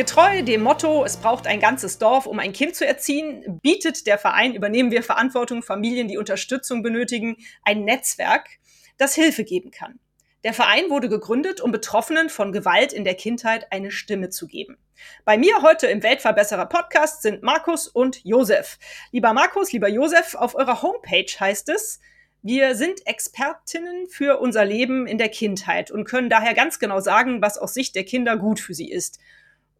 Getreu dem Motto, es braucht ein ganzes Dorf, um ein Kind zu erziehen, bietet der Verein Übernehmen wir Verantwortung Familien, die Unterstützung benötigen, ein Netzwerk, das Hilfe geben kann. Der Verein wurde gegründet, um Betroffenen von Gewalt in der Kindheit eine Stimme zu geben. Bei mir heute im Weltverbesserer Podcast sind Markus und Josef. Lieber Markus, lieber Josef, auf eurer Homepage heißt es, wir sind Expertinnen für unser Leben in der Kindheit und können daher ganz genau sagen, was aus Sicht der Kinder gut für sie ist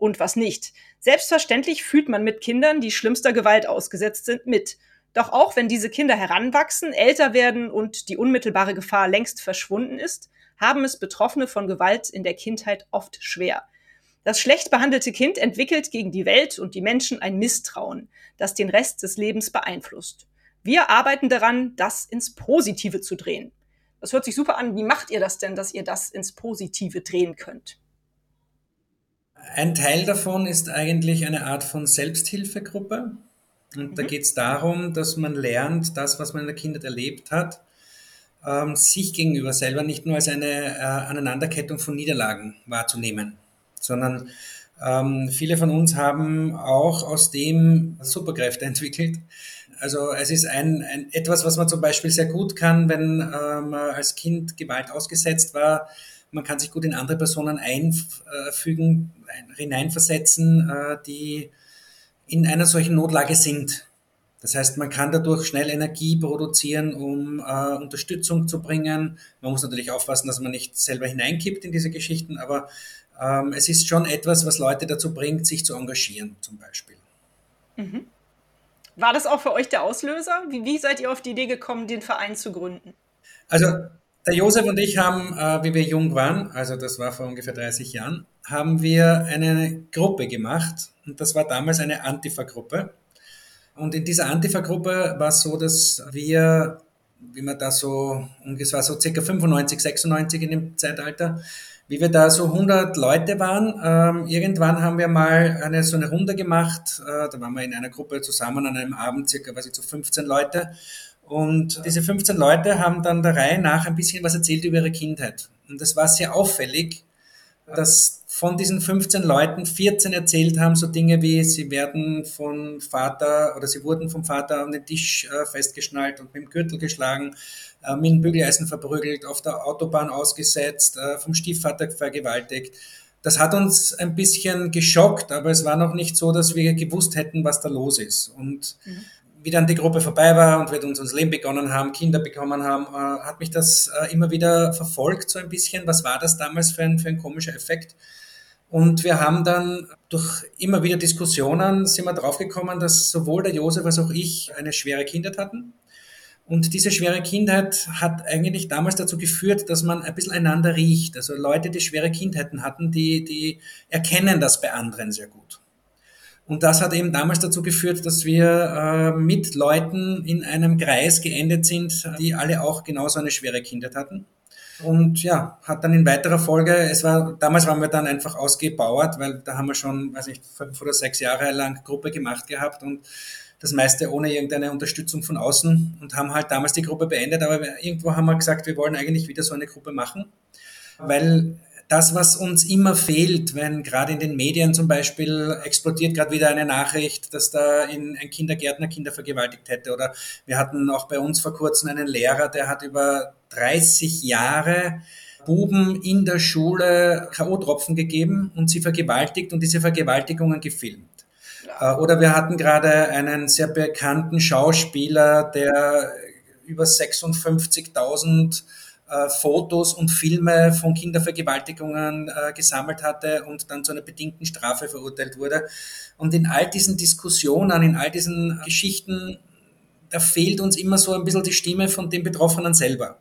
und was nicht. Selbstverständlich fühlt man mit Kindern, die schlimmster Gewalt ausgesetzt sind, mit. Doch auch wenn diese Kinder heranwachsen, älter werden und die unmittelbare Gefahr längst verschwunden ist, haben es Betroffene von Gewalt in der Kindheit oft schwer. Das schlecht behandelte Kind entwickelt gegen die Welt und die Menschen ein Misstrauen, das den Rest des Lebens beeinflusst. Wir arbeiten daran, das ins Positive zu drehen. Das hört sich super an. Wie macht ihr das denn, dass ihr das ins Positive drehen könnt? Ein Teil davon ist eigentlich eine Art von Selbsthilfegruppe. Und mhm. da geht es darum, dass man lernt, das, was man in der Kindheit erlebt hat, ähm, sich gegenüber selber nicht nur als eine äh, Aneinanderkettung von Niederlagen wahrzunehmen, sondern ähm, viele von uns haben auch aus dem Superkräfte entwickelt. Also es ist ein, ein etwas, was man zum Beispiel sehr gut kann, wenn äh, man als Kind Gewalt ausgesetzt war, man kann sich gut in andere Personen einfügen, hineinversetzen, äh, die in einer solchen Notlage sind. Das heißt, man kann dadurch schnell Energie produzieren, um äh, Unterstützung zu bringen. Man muss natürlich aufpassen, dass man nicht selber hineinkippt in diese Geschichten, aber ähm, es ist schon etwas, was Leute dazu bringt, sich zu engagieren, zum Beispiel. Mhm. War das auch für euch der Auslöser? Wie, wie seid ihr auf die Idee gekommen, den Verein zu gründen? Also der Josef und ich haben, äh, wie wir jung waren, also das war vor ungefähr 30 Jahren, haben wir eine Gruppe gemacht. Und das war damals eine Antifa-Gruppe. Und in dieser Antifa-Gruppe war es so, dass wir, wie man da so, es war so circa 95, 96 in dem Zeitalter, wie wir da so 100 Leute waren, ähm, irgendwann haben wir mal eine, so eine Runde gemacht, äh, da waren wir in einer Gruppe zusammen an einem Abend, circa, weiß ich, so 15 Leute und diese 15 Leute haben dann der Reihe nach ein bisschen was erzählt über ihre Kindheit. Und das war sehr auffällig, dass von diesen 15 Leuten 14 erzählt haben, so Dinge wie, sie werden von Vater oder sie wurden vom Vater an den Tisch äh, festgeschnallt und mit dem Gürtel geschlagen, äh, mit dem Bügeleisen verprügelt, auf der Autobahn ausgesetzt, äh, vom Stiefvater vergewaltigt. Das hat uns ein bisschen geschockt, aber es war noch nicht so, dass wir gewusst hätten, was da los ist. Und mhm wie dann die Gruppe vorbei war und wir uns unser Leben begonnen haben, Kinder bekommen haben, äh, hat mich das äh, immer wieder verfolgt, so ein bisschen. Was war das damals für ein, für ein komischer Effekt? Und wir haben dann durch immer wieder Diskussionen sind wir draufgekommen, dass sowohl der Josef als auch ich eine schwere Kindheit hatten. Und diese schwere Kindheit hat eigentlich damals dazu geführt, dass man ein bisschen einander riecht. Also Leute, die schwere Kindheiten hatten, die, die erkennen das bei anderen sehr gut. Und das hat eben damals dazu geführt, dass wir äh, mit Leuten in einem Kreis geendet sind, die alle auch genauso eine schwere Kindheit hatten. Und ja, hat dann in weiterer Folge, es war, damals waren wir dann einfach ausgebauert, weil da haben wir schon, weiß ich, fünf oder sechs Jahre lang Gruppe gemacht gehabt und das meiste ohne irgendeine Unterstützung von außen und haben halt damals die Gruppe beendet, aber irgendwo haben wir gesagt, wir wollen eigentlich wieder so eine Gruppe machen, weil das, was uns immer fehlt, wenn gerade in den Medien zum Beispiel explodiert gerade wieder eine Nachricht, dass da in ein Kindergärtner Kinder vergewaltigt hätte. Oder wir hatten auch bei uns vor kurzem einen Lehrer, der hat über 30 Jahre Buben in der Schule K.O.-Tropfen gegeben und sie vergewaltigt und diese Vergewaltigungen gefilmt. Ja. Äh, oder wir hatten gerade einen sehr bekannten Schauspieler, der über 56.000 äh, Fotos und Filme von Kindervergewaltigungen äh, gesammelt hatte und dann zu einer bedingten Strafe verurteilt wurde. Und in all diesen Diskussionen, in all diesen Geschichten, da fehlt uns immer so ein bisschen die Stimme von den Betroffenen selber.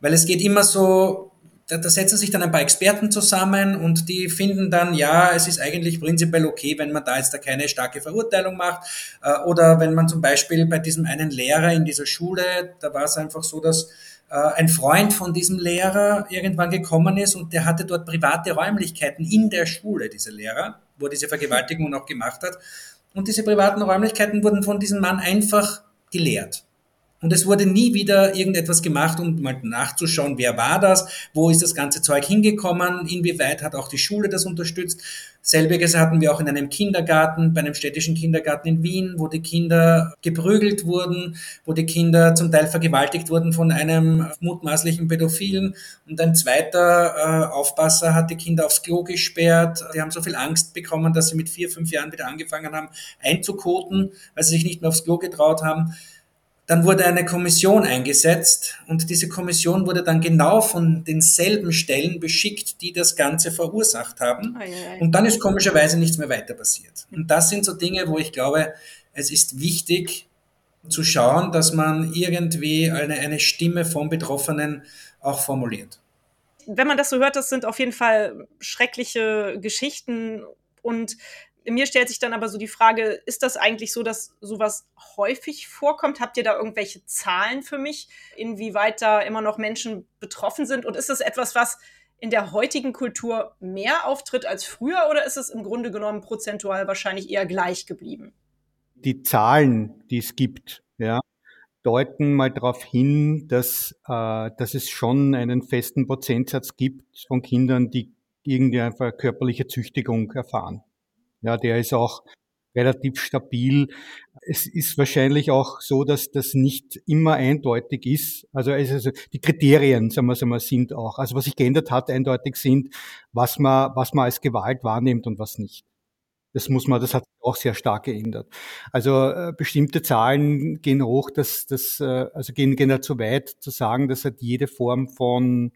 Weil es geht immer so da, da setzen sich dann ein paar Experten zusammen und die finden dann, ja, es ist eigentlich prinzipiell okay, wenn man da jetzt da keine starke Verurteilung macht. Äh, oder wenn man zum Beispiel bei diesem einen Lehrer in dieser Schule, da war es einfach so, dass ein Freund von diesem Lehrer irgendwann gekommen ist und der hatte dort private Räumlichkeiten in der Schule, dieser Lehrer, wo er diese Vergewaltigung auch gemacht hat. Und diese privaten Räumlichkeiten wurden von diesem Mann einfach geleert. Und es wurde nie wieder irgendetwas gemacht, um mal nachzuschauen, wer war das, wo ist das ganze Zeug hingekommen, inwieweit hat auch die Schule das unterstützt. Selbiges hatten wir auch in einem Kindergarten, bei einem städtischen Kindergarten in Wien, wo die Kinder geprügelt wurden, wo die Kinder zum Teil vergewaltigt wurden von einem mutmaßlichen Pädophilen. Und ein zweiter äh, Aufpasser hat die Kinder aufs Klo gesperrt. Die haben so viel Angst bekommen, dass sie mit vier, fünf Jahren wieder angefangen haben einzukoten, weil sie sich nicht mehr aufs Klo getraut haben. Dann wurde eine Kommission eingesetzt und diese Kommission wurde dann genau von denselben Stellen beschickt, die das Ganze verursacht haben. Und dann ist komischerweise nichts mehr weiter passiert. Und das sind so Dinge, wo ich glaube, es ist wichtig zu schauen, dass man irgendwie eine, eine Stimme vom Betroffenen auch formuliert. Wenn man das so hört, das sind auf jeden Fall schreckliche Geschichten und mir stellt sich dann aber so die Frage, ist das eigentlich so, dass sowas häufig vorkommt? Habt ihr da irgendwelche Zahlen für mich, inwieweit da immer noch Menschen betroffen sind? Und ist das etwas, was in der heutigen Kultur mehr auftritt als früher oder ist es im Grunde genommen prozentual wahrscheinlich eher gleich geblieben? Die Zahlen, die es gibt, ja, deuten mal darauf hin, dass, äh, dass es schon einen festen Prozentsatz gibt von Kindern, die irgendeine körperliche Züchtigung erfahren. Ja, der ist auch relativ stabil. Es ist wahrscheinlich auch so, dass das nicht immer eindeutig ist. Also, also die Kriterien, sagen wir es einmal, sind auch. Also was sich geändert hat, eindeutig sind, was man, was man als Gewalt wahrnimmt und was nicht. Das muss man, das hat sich auch sehr stark geändert. Also äh, bestimmte Zahlen gehen hoch, dass das, äh, also gehen, gehen da zu weit zu sagen, dass halt jede Form von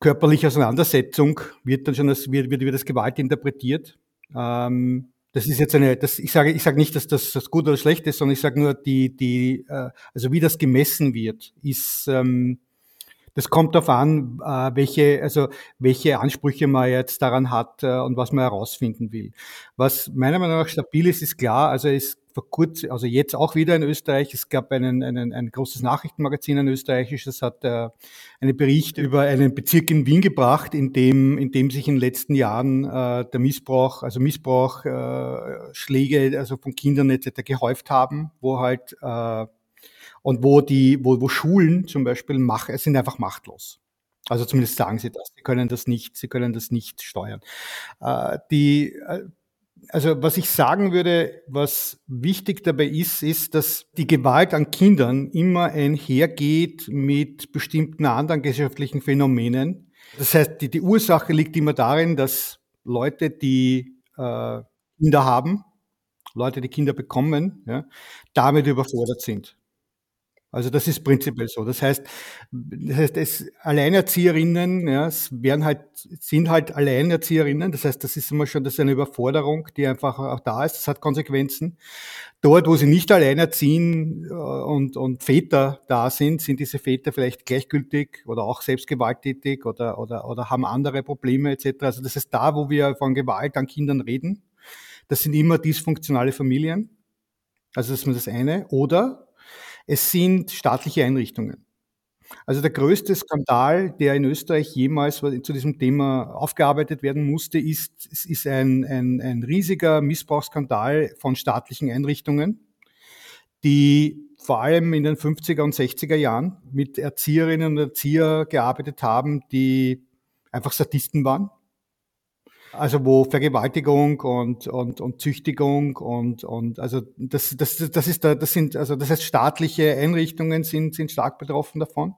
körperliche Auseinandersetzung wird dann schon als, wird, wird, wird als Gewalt interpretiert. Ähm, das ist jetzt eine, das, ich sage, ich sage nicht, dass das, das gut oder schlecht ist, sondern ich sage nur, die, die, äh, also wie das gemessen wird, ist, ähm, das kommt darauf an, äh, welche, also welche Ansprüche man jetzt daran hat äh, und was man herausfinden will. Was meiner Meinung nach stabil ist, ist klar. Also es vor kurzem, also jetzt auch wieder in Österreich. Es gab einen, einen, ein großes Nachrichtenmagazin, ein österreichisches, hat äh, einen Bericht über einen Bezirk in Wien gebracht, in dem, in dem sich in den letzten Jahren äh, der Missbrauch, also Missbrauch, äh, Schläge, also von Kindern etc. gehäuft haben, wo halt äh, und wo die, wo, wo Schulen zum Beispiel machen, sind einfach machtlos. Also zumindest sagen sie das. Sie können das nicht, sie können das nicht steuern. Äh, die, äh, also was ich sagen würde, was wichtig dabei ist, ist, dass die Gewalt an Kindern immer einhergeht mit bestimmten anderen gesellschaftlichen Phänomenen. Das heißt, die, die Ursache liegt immer darin, dass Leute, die äh, Kinder haben, Leute, die Kinder bekommen, ja, damit überfordert sind. Also das ist prinzipiell so. Das heißt, das heißt, es Alleinerzieherinnen, ja, es werden halt, sind halt Alleinerzieherinnen. Das heißt, das ist immer schon, das ist eine Überforderung, die einfach auch da ist. Das hat Konsequenzen. Dort, wo sie nicht alleinerziehen äh, und, und Väter da sind, sind diese Väter vielleicht gleichgültig oder auch selbstgewalttätig oder, oder, oder haben andere Probleme etc. Also das ist da, wo wir von Gewalt an Kindern reden. Das sind immer dysfunktionale Familien. Also das ist das eine. Oder es sind staatliche Einrichtungen. Also der größte Skandal, der in Österreich jemals zu diesem Thema aufgearbeitet werden musste, ist, ist ein, ein, ein riesiger Missbrauchsskandal von staatlichen Einrichtungen, die vor allem in den 50er und 60er Jahren mit Erzieherinnen und Erzieher gearbeitet haben, die einfach Statisten waren also wo Vergewaltigung und, und, und Züchtigung und, und also das, das, das ist da, das sind, also das heißt staatliche Einrichtungen sind, sind stark betroffen davon.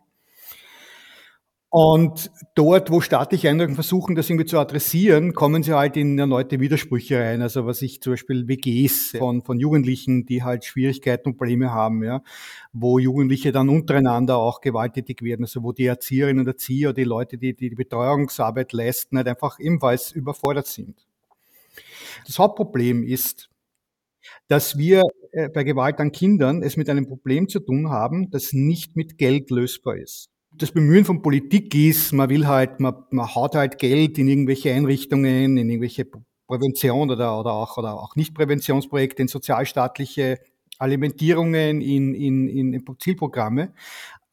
Und dort, wo staatliche Einrichtungen versuchen, das irgendwie zu adressieren, kommen sie halt in erneute Widersprüche rein. Also was ich zum Beispiel WGs von, von Jugendlichen, die halt Schwierigkeiten und Probleme haben, ja, wo Jugendliche dann untereinander auch gewalttätig werden, also wo die Erzieherinnen und Erzieher, die Leute, die die, die Betreuungsarbeit leisten, halt einfach ebenfalls überfordert sind. Das Hauptproblem ist, dass wir äh, bei Gewalt an Kindern es mit einem Problem zu tun haben, das nicht mit Geld lösbar ist. Das Bemühen von Politik ist, man will halt, man, man haut halt Geld in irgendwelche Einrichtungen, in irgendwelche Prävention oder, oder, auch, oder auch Nicht-Präventionsprojekte, in sozialstaatliche Alimentierungen, in, in, in Zielprogramme.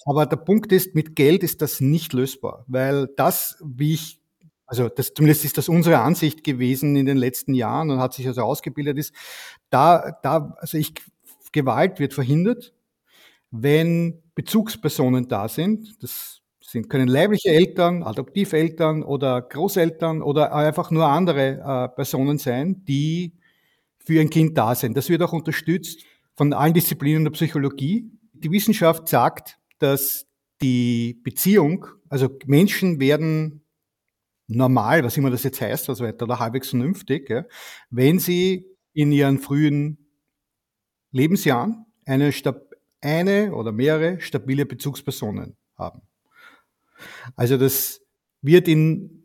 Aber der Punkt ist, mit Geld ist das nicht lösbar, weil das, wie ich, also das, zumindest ist das unsere Ansicht gewesen in den letzten Jahren und hat sich also ausgebildet ist, da, da, also ich, Gewalt wird verhindert, wenn Bezugspersonen da sind. Das sind, können leibliche Eltern, Adoptiveltern oder Großeltern oder einfach nur andere äh, Personen sein, die für ein Kind da sind. Das wird auch unterstützt von allen Disziplinen der Psychologie. Die Wissenschaft sagt, dass die Beziehung, also Menschen werden normal, was immer das jetzt heißt, also weiter, oder halbwegs vernünftig, ja, wenn sie in ihren frühen Lebensjahren eine, eine oder mehrere stabile Bezugspersonen haben. Also das wird in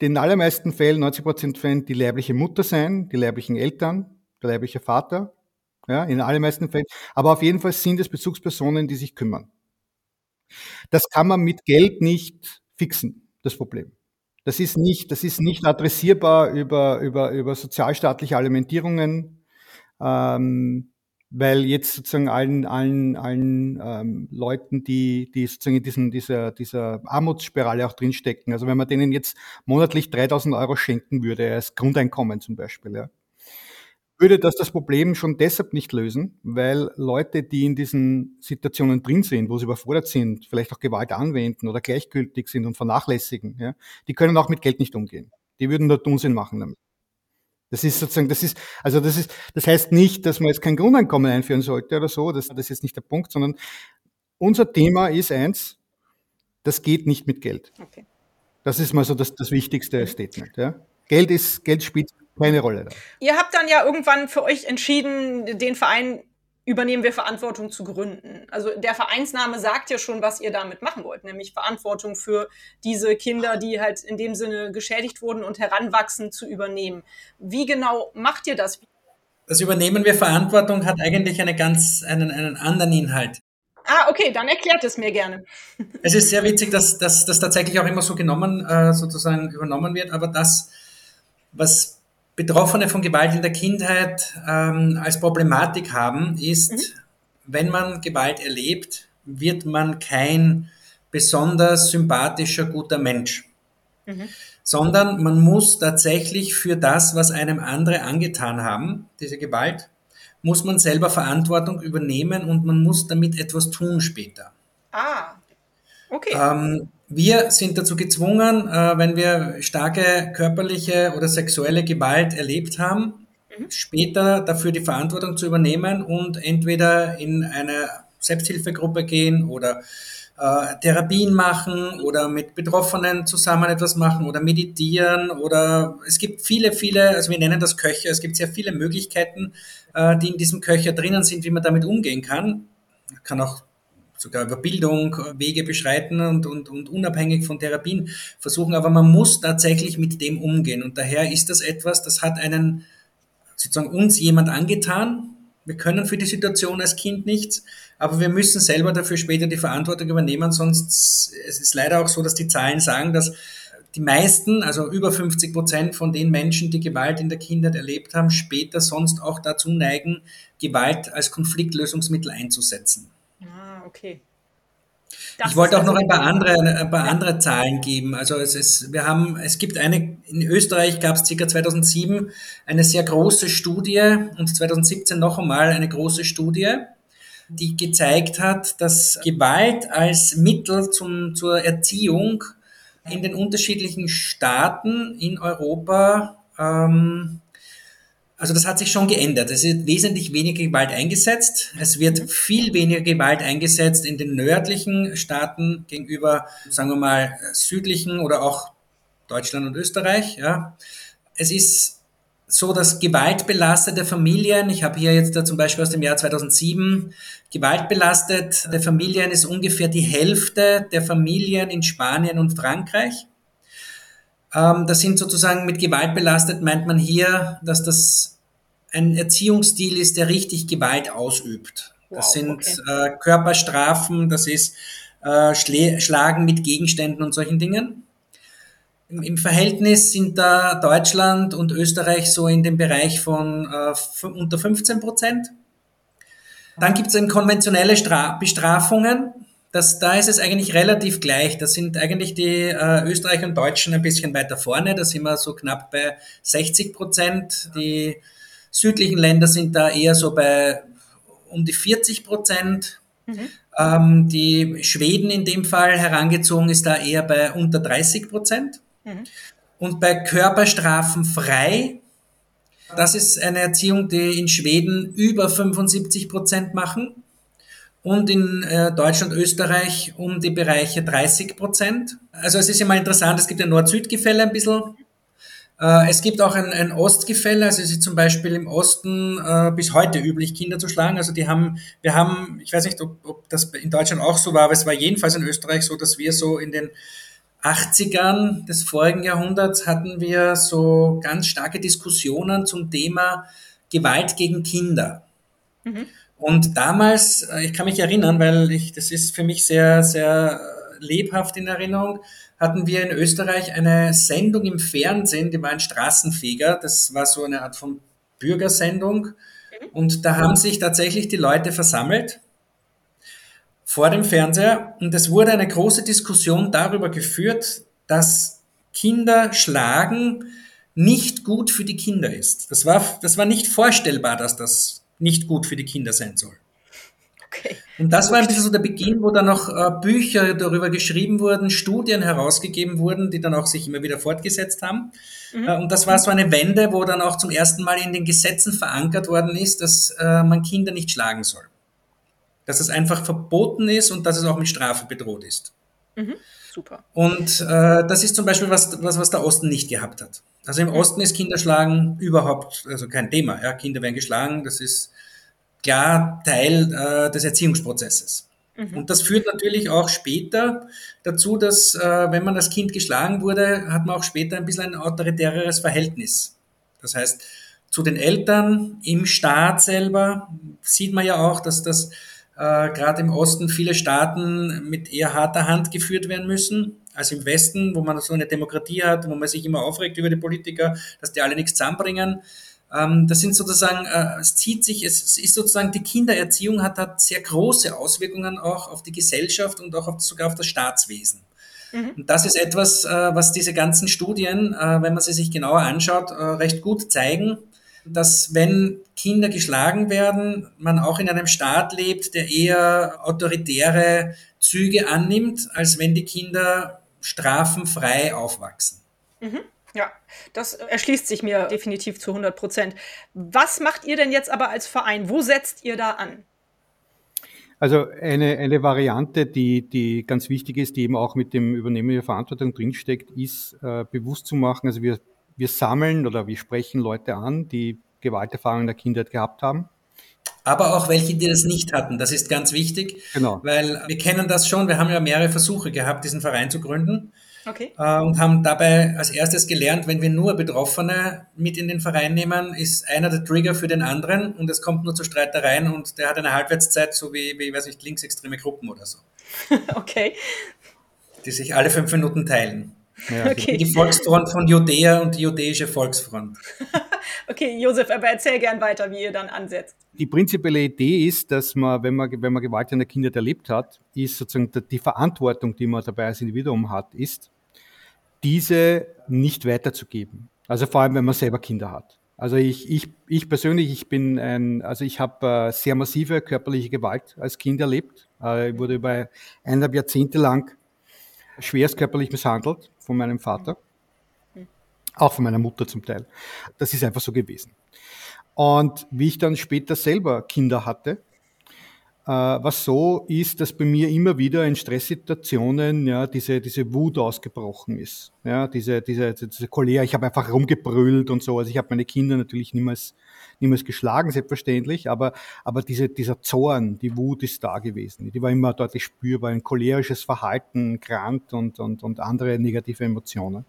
den allermeisten Fällen, 90 Prozent Fällen, die leibliche Mutter sein, die leiblichen Eltern, der leibliche Vater, ja, in den allermeisten Fällen. Aber auf jeden Fall sind es Bezugspersonen, die sich kümmern. Das kann man mit Geld nicht fixen, das Problem. Das ist nicht, das ist nicht adressierbar über, über, über sozialstaatliche Alimentierungen. Ähm, weil jetzt sozusagen allen, allen, allen ähm, Leuten, die, die sozusagen in diesen, dieser, dieser Armutsspirale auch drinstecken, also wenn man denen jetzt monatlich 3000 Euro schenken würde, als Grundeinkommen zum Beispiel, ja, würde das das Problem schon deshalb nicht lösen, weil Leute, die in diesen Situationen drin sind, wo sie überfordert sind, vielleicht auch Gewalt anwenden oder gleichgültig sind und vernachlässigen, ja, die können auch mit Geld nicht umgehen. Die würden dort Unsinn machen damit. Das ist sozusagen, das ist, also das ist, das heißt nicht, dass man jetzt kein Grundeinkommen einführen sollte oder so, das, das ist jetzt nicht der Punkt, sondern unser Thema ist eins, das geht nicht mit Geld. Okay. Das ist mal so das, das wichtigste Statement. Ja. Geld ist, Geld spielt keine Rolle da. Ihr habt dann ja irgendwann für euch entschieden, den Verein übernehmen wir Verantwortung zu gründen. Also der Vereinsname sagt ja schon, was ihr damit machen wollt, nämlich Verantwortung für diese Kinder, die halt in dem Sinne geschädigt wurden und heranwachsen, zu übernehmen. Wie genau macht ihr das? Das Übernehmen wir Verantwortung hat eigentlich eine ganz, einen, einen anderen Inhalt. Ah, okay, dann erklärt es mir gerne. Es ist sehr witzig, dass das tatsächlich auch immer so genommen, äh, sozusagen übernommen wird, aber das, was Betroffene von Gewalt in der Kindheit ähm, als Problematik haben, ist, mhm. wenn man Gewalt erlebt, wird man kein besonders sympathischer, guter Mensch. Mhm. Sondern man muss tatsächlich für das, was einem andere angetan haben, diese Gewalt, muss man selber Verantwortung übernehmen und man muss damit etwas tun später. Ah, okay. Ähm, wir sind dazu gezwungen, äh, wenn wir starke körperliche oder sexuelle Gewalt erlebt haben, mhm. später dafür die Verantwortung zu übernehmen und entweder in eine Selbsthilfegruppe gehen oder äh, Therapien machen oder mit Betroffenen zusammen etwas machen oder meditieren oder es gibt viele, viele, also wir nennen das Köcher, es gibt sehr viele Möglichkeiten, äh, die in diesem Köcher drinnen sind, wie man damit umgehen kann. Kann auch sogar über Bildung Wege beschreiten und, und, und unabhängig von Therapien versuchen. Aber man muss tatsächlich mit dem umgehen. Und daher ist das etwas, das hat einen, sozusagen uns jemand angetan. Wir können für die Situation als Kind nichts, aber wir müssen selber dafür später die Verantwortung übernehmen. Sonst es ist leider auch so, dass die Zahlen sagen, dass die meisten, also über 50 Prozent von den Menschen, die Gewalt in der Kindheit erlebt haben, später sonst auch dazu neigen, Gewalt als Konfliktlösungsmittel einzusetzen okay. Das ich wollte auch noch ein paar andere, ein paar andere Zahlen geben. Also es ist, wir haben, es gibt eine, in Österreich gab es ca. 2007 eine sehr große Studie und 2017 noch einmal eine große Studie, die gezeigt hat, dass Gewalt als Mittel zum, zur Erziehung in den unterschiedlichen Staaten in Europa ähm, also das hat sich schon geändert. Es wird wesentlich weniger Gewalt eingesetzt. Es wird viel weniger Gewalt eingesetzt in den nördlichen Staaten gegenüber, sagen wir mal, südlichen oder auch Deutschland und Österreich. Ja. Es ist so, dass gewaltbelastete Familien, ich habe hier jetzt da zum Beispiel aus dem Jahr 2007, gewaltbelastete Familien ist ungefähr die Hälfte der Familien in Spanien und Frankreich. Ähm, das sind sozusagen mit Gewalt belastet, meint man hier, dass das ein Erziehungsstil ist, der richtig Gewalt ausübt. Das wow, sind okay. äh, Körperstrafen, das ist äh, Schlagen mit Gegenständen und solchen Dingen. Im, Im, Verhältnis sind da Deutschland und Österreich so in dem Bereich von äh, unter 15 Prozent. Dann gibt es eben konventionelle Stra Bestrafungen. Das, da ist es eigentlich relativ gleich. Da sind eigentlich die äh, Österreicher und Deutschen ein bisschen weiter vorne. Da sind wir so knapp bei 60 Prozent. Die südlichen Länder sind da eher so bei um die 40 Prozent. Mhm. Ähm, die Schweden in dem Fall herangezogen ist da eher bei unter 30 Prozent. Mhm. Und bei Körperstrafen frei, das ist eine Erziehung, die in Schweden über 75 Prozent machen und in äh, Deutschland, Österreich um die Bereiche 30 Prozent. Also es ist immer interessant, es gibt ein Nord-Süd-Gefälle ein bisschen. Äh, es gibt auch ein, ein Ostgefälle, also es ist zum Beispiel im Osten äh, bis heute üblich, Kinder zu schlagen. Also die haben, wir haben, ich weiß nicht, ob, ob das in Deutschland auch so war, aber es war jedenfalls in Österreich so, dass wir so in den 80ern des vorigen Jahrhunderts hatten wir so ganz starke Diskussionen zum Thema Gewalt gegen Kinder. Mhm. Und damals, äh, ich kann mich erinnern, weil ich, das ist für mich sehr, sehr lebhaft in Erinnerung, hatten wir in Österreich eine Sendung im Fernsehen, die war ein Straßenfeger, das war so eine Art von Bürgersendung. Mhm. Und da haben sich tatsächlich die Leute versammelt vor dem Fernseher und es wurde eine große Diskussion darüber geführt, dass Kinder schlagen nicht gut für die Kinder ist. Das war, das war nicht vorstellbar, dass das nicht gut für die Kinder sein soll. Okay. Und das war ein bisschen so der Beginn, wo dann noch äh, Bücher darüber geschrieben wurden, Studien herausgegeben wurden, die dann auch sich immer wieder fortgesetzt haben. Mhm. Äh, und das war so eine Wende, wo dann auch zum ersten Mal in den Gesetzen verankert worden ist, dass äh, man Kinder nicht schlagen soll. Dass es einfach verboten ist und dass es auch mit Strafe bedroht ist. Mhm. Super. Und äh, das ist zum Beispiel was, was, was der Osten nicht gehabt hat. Also im mhm. Osten ist Kinderschlagen überhaupt also kein Thema. Ja, Kinder werden geschlagen, das ist klar Teil äh, des Erziehungsprozesses. Mhm. Und das führt natürlich auch später dazu, dass äh, wenn man als Kind geschlagen wurde, hat man auch später ein bisschen ein autoritäreres Verhältnis. Das heißt, zu den Eltern, im Staat selber sieht man ja auch, dass das äh, gerade im Osten viele Staaten mit eher harter Hand geführt werden müssen als im Westen, wo man so eine Demokratie hat, wo man sich immer aufregt über die Politiker, dass die alle nichts zusammenbringen. Ähm, das sind sozusagen, äh, es zieht sich, es ist sozusagen die Kindererziehung hat, hat sehr große Auswirkungen auch auf die Gesellschaft und auch auf, sogar auf das Staatswesen. Mhm. Und das ist etwas, äh, was diese ganzen Studien, äh, wenn man sie sich genauer anschaut, recht gut zeigen, dass wenn Kinder geschlagen werden, man auch in einem Staat lebt, der eher autoritäre Züge annimmt, als wenn die Kinder strafenfrei aufwachsen. Mhm. Ja, das erschließt sich mir definitiv zu 100 Prozent. Was macht ihr denn jetzt aber als Verein? Wo setzt ihr da an? Also eine, eine Variante, die, die ganz wichtig ist, die eben auch mit dem Übernehmen der Verantwortung drinsteckt, ist äh, bewusst zu machen. Also wir, wir sammeln oder wir sprechen Leute an, die Gewalterfahrungen in der Kindheit gehabt haben. Aber auch welche, die das nicht hatten. Das ist ganz wichtig, genau. weil wir kennen das schon. Wir haben ja mehrere Versuche gehabt, diesen Verein zu gründen. Okay. Äh, und haben dabei als erstes gelernt, wenn wir nur Betroffene mit in den Verein nehmen, ist einer der Trigger für den anderen und es kommt nur zu Streitereien und der hat eine Halbwertszeit, so wie, wie weiß ich, linksextreme Gruppen oder so. okay. Die sich alle fünf Minuten teilen. Ja. Okay. Die Volksfront von Judäa und die jüdische Volksfront. okay, Josef, aber erzähl gern weiter, wie ihr dann ansetzt. Die prinzipielle Idee ist, dass man, wenn man, wenn man Gewalt in der Kindheit erlebt hat, ist sozusagen die Verantwortung, die man dabei als Individuum hat, ist, diese nicht weiterzugeben. Also vor allem, wenn man selber Kinder hat. Also ich, ich, ich persönlich, ich bin ein, also ich habe äh, sehr massive körperliche Gewalt als Kind erlebt. Äh, ich wurde über eineinhalb Jahrzehnte lang schwerst körperlich misshandelt von meinem Vater. Auch von meiner Mutter zum Teil. Das ist einfach so gewesen. Und wie ich dann später selber Kinder hatte, was so ist, dass bei mir immer wieder in Stresssituationen ja, diese, diese Wut ausgebrochen ist. Ja, diese, diese, diese Cholera, ich habe einfach rumgebrüllt und so. Also ich habe meine Kinder natürlich niemals, niemals geschlagen, selbstverständlich, aber, aber diese, dieser Zorn, die Wut ist da gewesen. Die war immer deutlich spürbar, ein cholerisches Verhalten, Grant und, und, und andere negative Emotionen.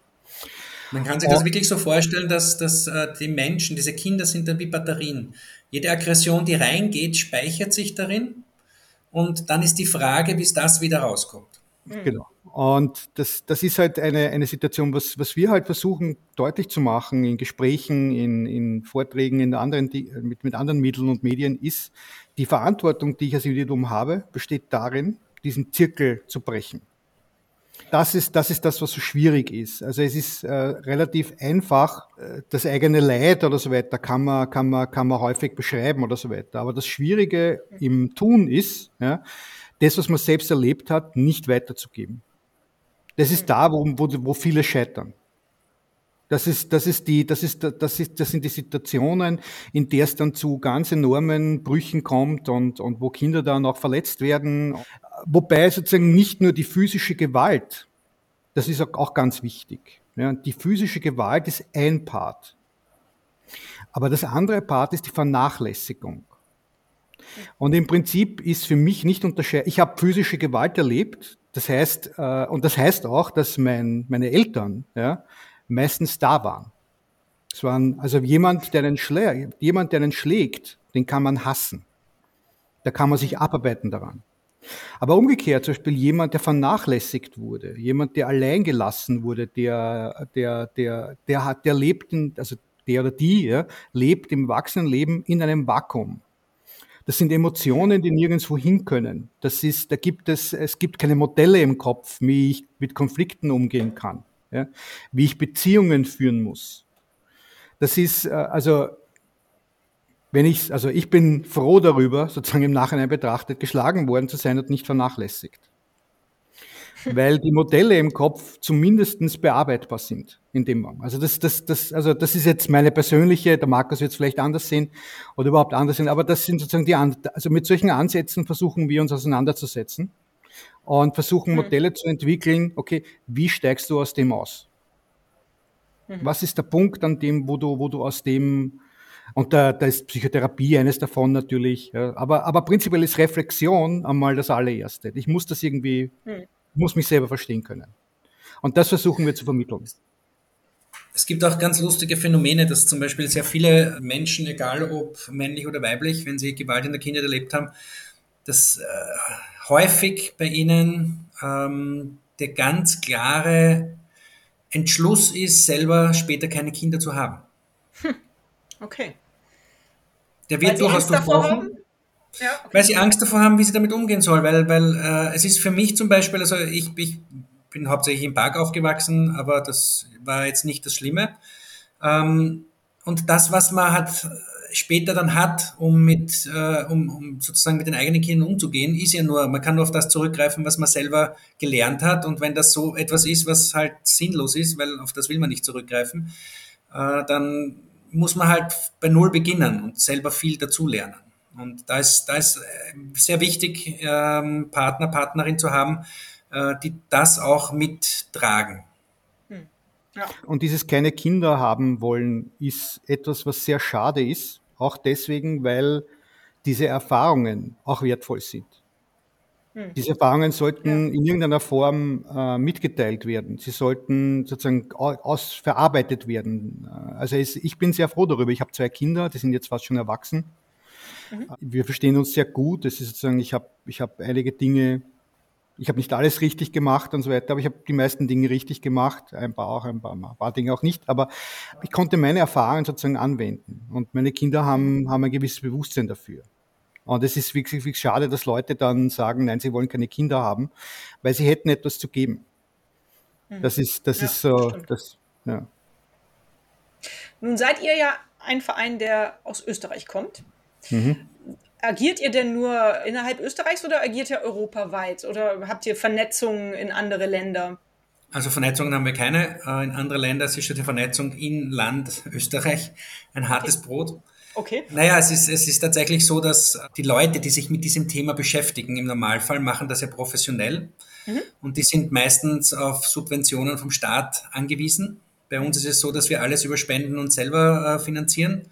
Man kann sich das wirklich so vorstellen, dass, dass äh, die Menschen, diese Kinder sind dann wie Batterien. Jede Aggression, die reingeht, speichert sich darin Und dann ist die Frage, bis das wieder rauskommt. Genau. Und das, das ist halt eine, eine Situation, was, was wir halt versuchen deutlich zu machen in Gesprächen, in, in Vorträgen, in anderen, mit, mit anderen Mitteln und Medien, ist, die Verantwortung, die ich als Individuum habe, besteht darin, diesen Zirkel zu brechen. Das ist, das ist das, was so schwierig ist. Also es ist äh, relativ einfach, äh, das eigene Leid oder so weiter kann man, kann, man, kann man häufig beschreiben oder so weiter. Aber das Schwierige im Tun ist, ja, das, was man selbst erlebt hat, nicht weiterzugeben. Das ist da, wo, wo, wo viele scheitern. Das ist, das ist die, das ist, das ist, das sind die Situationen, in der es dann zu ganz enormen Brüchen kommt und, und wo Kinder dann auch verletzt werden. Wobei sozusagen nicht nur die physische Gewalt, das ist auch ganz wichtig. Ja, die physische Gewalt ist ein Part. Aber das andere Part ist die Vernachlässigung. Und im Prinzip ist für mich nicht unterscheidend. Ich habe physische Gewalt erlebt. Das heißt, äh, und das heißt auch, dass mein, meine Eltern ja, meistens da waren. Es waren also jemand, der einen jemand, der einen schlägt, den kann man hassen. Da kann man sich abarbeiten daran. Aber umgekehrt, zum Beispiel jemand, der vernachlässigt wurde, jemand, der allein gelassen wurde, der, der, der, der hat, der lebt in, also der oder die, ja, lebt im Erwachsenenleben in einem Vakuum. Das sind Emotionen, die nirgendwo hin können. Das ist, da gibt es, es gibt keine Modelle im Kopf, wie ich mit Konflikten umgehen kann, ja? wie ich Beziehungen führen muss. Das ist, äh, also, wenn ich, also ich bin froh darüber, sozusagen im Nachhinein betrachtet, geschlagen worden zu sein und nicht vernachlässigt weil die Modelle im Kopf zumindestens bearbeitbar sind in dem Moment. Also das, das, das, also das ist jetzt meine persönliche, der Markus wird es vielleicht anders sehen oder überhaupt anders sehen, aber das sind sozusagen die, also mit solchen Ansätzen versuchen wir uns auseinanderzusetzen und versuchen mhm. Modelle zu entwickeln, okay, wie steigst du aus dem aus? Mhm. Was ist der Punkt an dem, wo du, wo du aus dem und da, da ist Psychotherapie eines davon natürlich. Ja. Aber, aber prinzipiell ist Reflexion einmal das allererste. Ich muss das irgendwie mhm muss mich selber verstehen können. Und das versuchen wir zu vermitteln. Es gibt auch ganz lustige Phänomene, dass zum Beispiel sehr viele Menschen, egal ob männlich oder weiblich, wenn sie Gewalt in der Kindheit erlebt haben, dass äh, häufig bei ihnen ähm, der ganz klare Entschluss ist, selber später keine Kinder zu haben. Hm. Okay. Der wird durchaus durchbrochen. Ja. Weil sie Angst davor haben, wie sie damit umgehen soll. Weil, weil äh, es ist für mich zum Beispiel, also ich, ich bin hauptsächlich im Park aufgewachsen, aber das war jetzt nicht das Schlimme. Ähm, und das, was man hat später dann hat, um mit, äh, um, um sozusagen mit den eigenen Kindern umzugehen, ist ja nur, man kann nur auf das zurückgreifen, was man selber gelernt hat. Und wenn das so etwas ist, was halt sinnlos ist, weil auf das will man nicht zurückgreifen, äh, dann muss man halt bei Null beginnen und selber viel dazulernen. Und da ist, da ist äh, sehr wichtig, ähm, Partner, Partnerin zu haben, äh, die das auch mittragen. Hm. Ja. Und dieses keine Kinder haben wollen, ist etwas, was sehr schade ist. Auch deswegen, weil diese Erfahrungen auch wertvoll sind. Hm. Diese Erfahrungen sollten ja. in irgendeiner Form äh, mitgeteilt werden. Sie sollten sozusagen aus, verarbeitet werden. Also es, ich bin sehr froh darüber. Ich habe zwei Kinder, die sind jetzt fast schon erwachsen. Mhm. Wir verstehen uns sehr gut. Es ist sozusagen, ich habe ich hab einige Dinge, ich habe nicht alles richtig gemacht und so weiter, aber ich habe die meisten Dinge richtig gemacht, ein paar auch, ein paar, ein paar Dinge auch nicht. Aber ich konnte meine Erfahrungen sozusagen anwenden. Und meine Kinder haben, haben ein gewisses Bewusstsein dafür. Und es ist wirklich, wirklich schade, dass Leute dann sagen, nein, sie wollen keine Kinder haben, weil sie hätten etwas zu geben. Mhm. Das ist, das ja, ist so, das, ja. Nun seid ihr ja ein Verein, der aus Österreich kommt. Mhm. Agiert ihr denn nur innerhalb Österreichs oder agiert ihr europaweit? Oder habt ihr Vernetzungen in andere Länder? Also Vernetzungen haben wir keine. Äh, in andere Länder ist schon die Vernetzung in Land Österreich ein hartes okay. Brot. Okay. Naja, es ist, es ist tatsächlich so, dass die Leute, die sich mit diesem Thema beschäftigen, im Normalfall machen das ja professionell. Mhm. Und die sind meistens auf Subventionen vom Staat angewiesen. Bei uns ist es so, dass wir alles über Spenden und selber äh, finanzieren.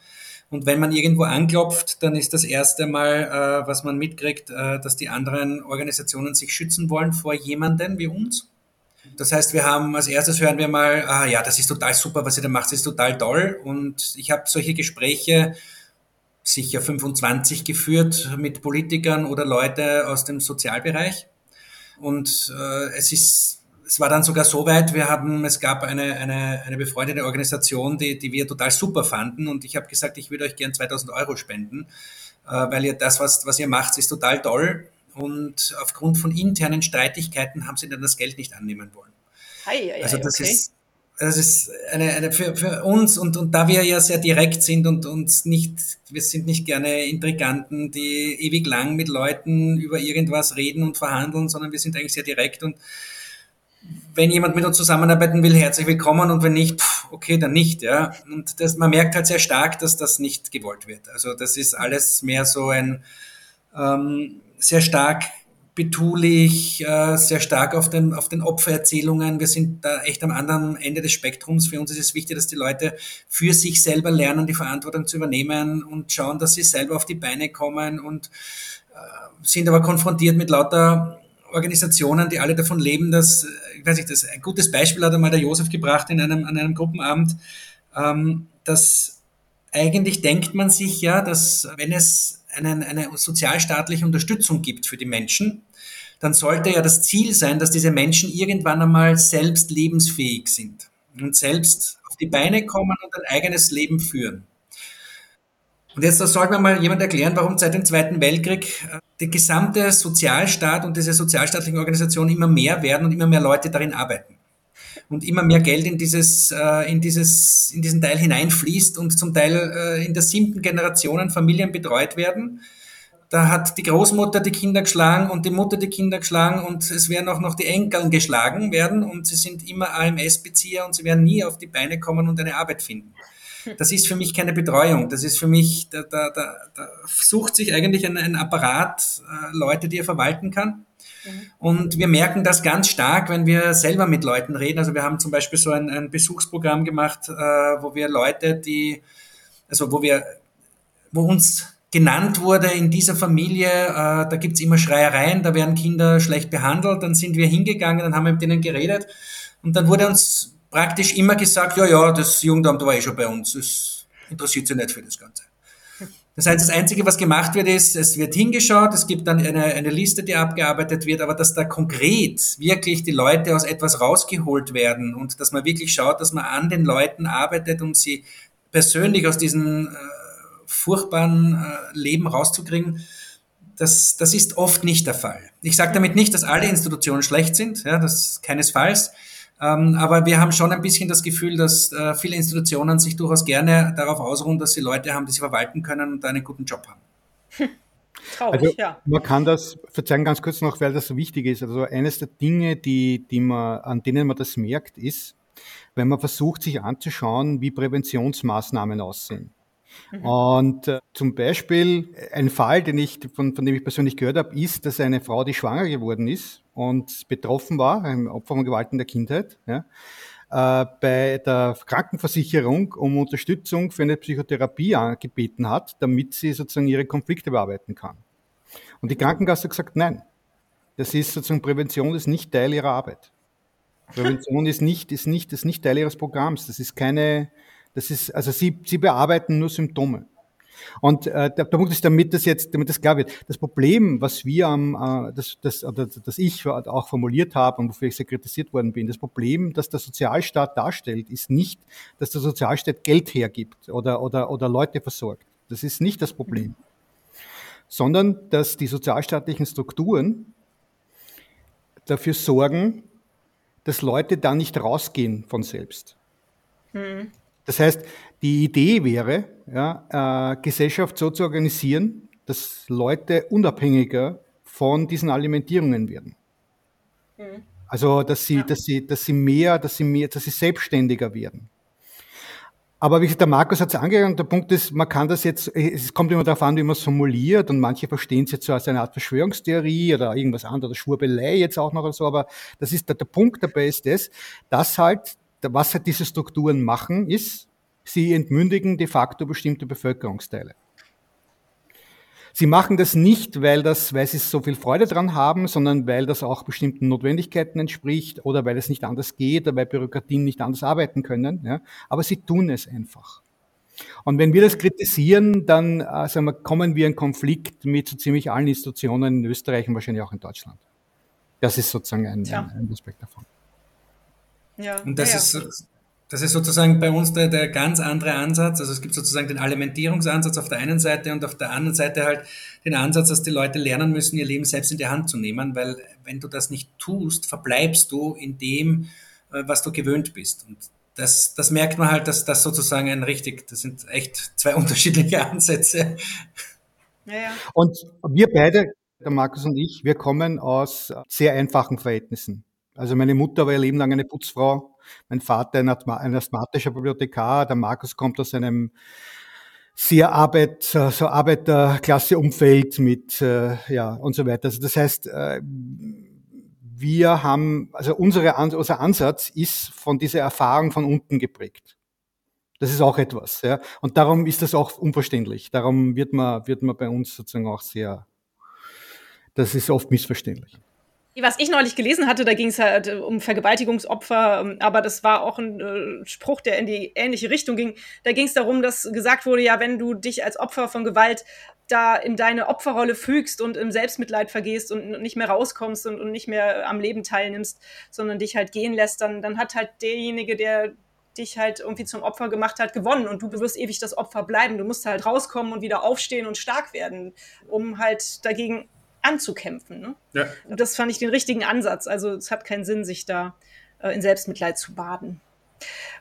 Und wenn man irgendwo anklopft, dann ist das erste Mal, äh, was man mitkriegt, äh, dass die anderen Organisationen sich schützen wollen vor jemanden wie uns. Das heißt, wir haben als erstes hören wir mal, ah ja, das ist total super, was ihr da macht, das ist total toll. Und ich habe solche Gespräche sicher 25 geführt mit Politikern oder Leute aus dem Sozialbereich. Und äh, es ist es war dann sogar so weit, wir haben, es gab eine, eine, eine befreundete Organisation, die, die wir total super fanden und ich habe gesagt, ich würde euch gern 2000 Euro spenden, äh, weil ihr das, was, was ihr macht, ist total toll und aufgrund von internen Streitigkeiten haben sie dann das Geld nicht annehmen wollen. Hi, hi, also das okay. ist das ist eine, eine für, für uns und, und da wir ja sehr direkt sind und uns nicht, wir sind nicht gerne Intriganten, die ewig lang mit Leuten über irgendwas reden und verhandeln, sondern wir sind eigentlich sehr direkt und wenn jemand mit uns zusammenarbeiten will, herzlich willkommen und wenn nicht, okay, dann nicht, ja. Und das, man merkt halt sehr stark, dass das nicht gewollt wird. Also das ist alles mehr so ein ähm, sehr stark betulich, äh, sehr stark auf den, auf den Opfererzählungen. Wir sind da echt am anderen Ende des Spektrums. Für uns ist es wichtig, dass die Leute für sich selber lernen, die Verantwortung zu übernehmen und schauen, dass sie selber auf die Beine kommen und äh, sind aber konfrontiert mit lauter Organisationen, die alle davon leben, dass, ich weiß nicht, das ein gutes Beispiel hat einmal der Josef gebracht in einem, an einem Gruppenabend, ähm, dass eigentlich denkt man sich ja, dass wenn es einen, eine sozialstaatliche Unterstützung gibt für die Menschen, dann sollte ja das Ziel sein, dass diese Menschen irgendwann einmal selbst lebensfähig sind und selbst auf die Beine kommen und ein eigenes Leben führen. Und jetzt soll mir mal jemand erklären, warum seit dem Zweiten Weltkrieg äh, der gesamte Sozialstaat und diese sozialstaatlichen Organisationen immer mehr werden und immer mehr Leute darin arbeiten. Und immer mehr Geld in dieses, äh, in dieses, in diesen Teil hineinfließt und zum Teil äh, in der siebten Generation Familien betreut werden. Da hat die Großmutter die Kinder geschlagen und die Mutter die Kinder geschlagen und es werden auch noch die Enkeln geschlagen werden und sie sind immer AMS-Bezieher und sie werden nie auf die Beine kommen und eine Arbeit finden. Das ist für mich keine Betreuung. Das ist für mich, da, da, da, da sucht sich eigentlich ein, ein Apparat äh, Leute, die er verwalten kann. Mhm. Und wir merken das ganz stark, wenn wir selber mit Leuten reden. Also wir haben zum Beispiel so ein, ein Besuchsprogramm gemacht, äh, wo wir Leute, die, also wo wir, wo uns genannt wurde in dieser Familie, äh, da gibt's immer Schreiereien, da werden Kinder schlecht behandelt. Dann sind wir hingegangen, dann haben wir mit denen geredet und dann wurde uns praktisch immer gesagt, ja, ja, das Jugendamt war eh schon bei uns, das interessiert sich nicht für das Ganze. Das heißt, das Einzige, was gemacht wird, ist, es wird hingeschaut, es gibt dann eine, eine Liste, die abgearbeitet wird, aber dass da konkret wirklich die Leute aus etwas rausgeholt werden und dass man wirklich schaut, dass man an den Leuten arbeitet, um sie persönlich aus diesem äh, furchtbaren äh, Leben rauszukriegen, das, das ist oft nicht der Fall. Ich sage damit nicht, dass alle Institutionen schlecht sind, ja, das keinesfalls. Ähm, aber wir haben schon ein bisschen das Gefühl, dass äh, viele Institutionen sich durchaus gerne darauf ausruhen, dass sie Leute haben, die sie verwalten können und einen guten Job haben. Hm. Traurig, also, ja. Man kann das, verzeihen ganz kurz noch, weil das so wichtig ist. Also eines der Dinge, die, die man, an denen man das merkt, ist, wenn man versucht, sich anzuschauen, wie Präventionsmaßnahmen aussehen. Mhm. Und äh, zum Beispiel ein Fall, den ich, von, von dem ich persönlich gehört habe, ist, dass eine Frau, die schwanger geworden ist und betroffen war, ein Opfer von Gewalt in der Kindheit, ja, äh, bei der Krankenversicherung um Unterstützung für eine Psychotherapie gebeten hat, damit sie sozusagen ihre Konflikte bearbeiten kann. Und die Krankenkasse hat gesagt, nein, das ist sozusagen Prävention ist nicht Teil ihrer Arbeit. Prävention ist nicht, ist nicht, ist nicht Teil ihres Programms. Das ist keine, das ist, also sie, sie bearbeiten nur Symptome. Und äh, der, der Punkt ist, damit das jetzt, damit das klar wird, das Problem, was wir am, äh, das, das, oder, das ich auch formuliert habe und wofür ich sehr kritisiert worden bin, das Problem, das der Sozialstaat darstellt, ist nicht, dass der Sozialstaat Geld hergibt oder, oder, oder Leute versorgt. Das ist nicht das Problem. Sondern, dass die sozialstaatlichen Strukturen dafür sorgen, dass Leute da nicht rausgehen von selbst. Hm. Das heißt, die Idee wäre, ja, äh, Gesellschaft so zu organisieren, dass Leute unabhängiger von diesen Alimentierungen werden. Mhm. Also, dass sie, ja. dass sie, dass sie mehr, dass sie mehr, dass sie selbstständiger werden. Aber wie gesagt, der Markus hat es angegangen, der Punkt ist, man kann das jetzt, es kommt immer darauf an, wie man es formuliert und manche verstehen es jetzt so als eine Art Verschwörungstheorie oder irgendwas anderes, Schwurbelei jetzt auch noch oder so, aber das ist, der, der Punkt dabei ist das, dass halt was halt diese Strukturen machen, ist, sie entmündigen de facto bestimmte Bevölkerungsteile. Sie machen das nicht, weil, das, weil sie so viel Freude dran haben, sondern weil das auch bestimmten Notwendigkeiten entspricht oder weil es nicht anders geht oder weil Bürokratien nicht anders arbeiten können. Ja. Aber sie tun es einfach. Und wenn wir das kritisieren, dann sagen wir, kommen wir in Konflikt mit so ziemlich allen Institutionen in Österreich und wahrscheinlich auch in Deutschland. Das ist sozusagen ein, ein, ein Aspekt davon. Ja. Und das ja, ja. ist das ist sozusagen bei uns der, der ganz andere Ansatz. Also es gibt sozusagen den Alimentierungsansatz auf der einen Seite und auf der anderen Seite halt den Ansatz, dass die Leute lernen müssen, ihr Leben selbst in die Hand zu nehmen, weil wenn du das nicht tust, verbleibst du in dem, äh, was du gewöhnt bist. Und das, das merkt man halt, dass das sozusagen ein richtig, das sind echt zwei unterschiedliche Ansätze. Ja, ja. Und wir beide, der Markus und ich, wir kommen aus sehr einfachen Verhältnissen. Also meine Mutter war ihr Leben lang eine Putzfrau, mein Vater ein, ein asthmatischer Bibliothekar, der Markus kommt aus einem sehr Arbeit, so Arbeiterklasse-Umfeld mit, äh, ja, und so weiter. Also das heißt, äh, wir haben, also unsere, unser Ansatz ist von dieser Erfahrung von unten geprägt. Das ist auch etwas, ja. Und darum ist das auch unverständlich. Darum wird man, wird man bei uns sozusagen auch sehr, das ist oft missverständlich. Was ich neulich gelesen hatte, da ging es halt äh, um Vergewaltigungsopfer, ähm, aber das war auch ein äh, Spruch, der in die ähnliche Richtung ging. Da ging es darum, dass gesagt wurde, ja, wenn du dich als Opfer von Gewalt da in deine Opferrolle fügst und im Selbstmitleid vergehst und nicht mehr rauskommst und, und nicht mehr am Leben teilnimmst, sondern dich halt gehen lässt, dann, dann hat halt derjenige, der dich halt irgendwie zum Opfer gemacht hat, gewonnen und du wirst ewig das Opfer bleiben. Du musst halt rauskommen und wieder aufstehen und stark werden, um halt dagegen anzukämpfen. Ne? Ja. Und das fand ich den richtigen Ansatz. Also es hat keinen Sinn, sich da äh, in Selbstmitleid zu baden.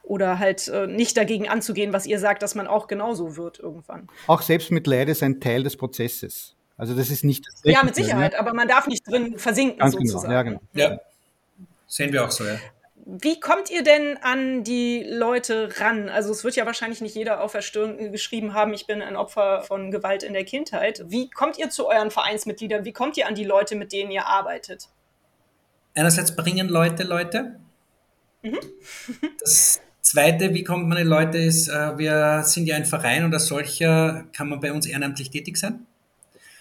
Oder halt äh, nicht dagegen anzugehen, was ihr sagt, dass man auch genauso wird irgendwann. Auch Selbstmitleid ist ein Teil des Prozesses. Also das ist nicht das Ja, mit Sicherheit, ne? aber man darf nicht drin versinken Ganz genau, sozusagen. Genau, ja, genau. Ja. Sehen wir auch so, ja. Wie kommt ihr denn an die Leute ran? Also es wird ja wahrscheinlich nicht jeder auf der Stirn geschrieben haben, ich bin ein Opfer von Gewalt in der Kindheit. Wie kommt ihr zu euren Vereinsmitgliedern? Wie kommt ihr an die Leute, mit denen ihr arbeitet? Einerseits bringen Leute Leute. Mhm. das Zweite, wie kommt man an die Leute, ist, äh, wir sind ja ein Verein und als solcher kann man bei uns ehrenamtlich tätig sein.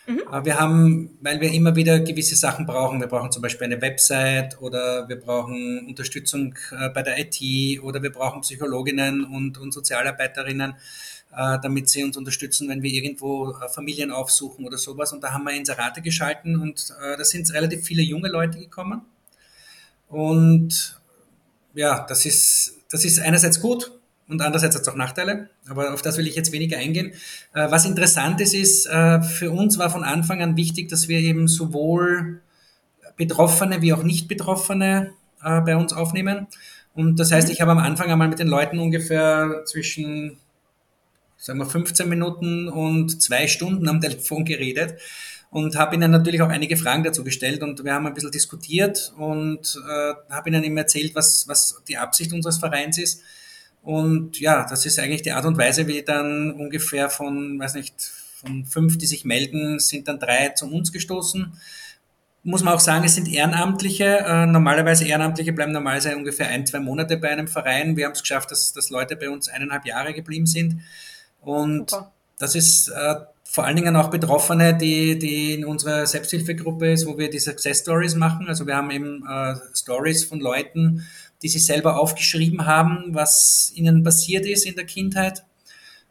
Mhm. Wir haben, weil wir immer wieder gewisse Sachen brauchen, wir brauchen zum Beispiel eine Website oder wir brauchen Unterstützung äh, bei der IT oder wir brauchen Psychologinnen und, und Sozialarbeiterinnen, äh, damit sie uns unterstützen, wenn wir irgendwo äh, Familien aufsuchen oder sowas. Und da haben wir Inserate geschalten und da sind relativ viele junge Leute gekommen. Und ja, das ist, das ist einerseits gut, und andererseits hat es auch Nachteile, aber auf das will ich jetzt weniger eingehen. Äh, was interessant ist, ist, äh, für uns war von Anfang an wichtig, dass wir eben sowohl Betroffene wie auch Nicht-Betroffene äh, bei uns aufnehmen. Und das heißt, mhm. ich habe am Anfang einmal mit den Leuten ungefähr zwischen, sagen wir, 15 Minuten und zwei Stunden am Telefon geredet und habe ihnen natürlich auch einige Fragen dazu gestellt und wir haben ein bisschen diskutiert und äh, habe ihnen eben erzählt, was, was die Absicht unseres Vereins ist und ja, das ist eigentlich die Art und Weise, wie dann ungefähr von, weiß nicht, von fünf, die sich melden, sind dann drei zu uns gestoßen. Muss man auch sagen, es sind Ehrenamtliche. Äh, normalerweise Ehrenamtliche bleiben normalerweise ungefähr ein, zwei Monate bei einem Verein. Wir haben es geschafft, dass, dass Leute bei uns eineinhalb Jahre geblieben sind. Und Super. das ist äh, vor allen Dingen auch Betroffene, die, die in unserer Selbsthilfegruppe ist, wo wir die Success Stories machen. Also wir haben eben äh, Stories von Leuten, die sie selber aufgeschrieben haben, was ihnen passiert ist in der Kindheit.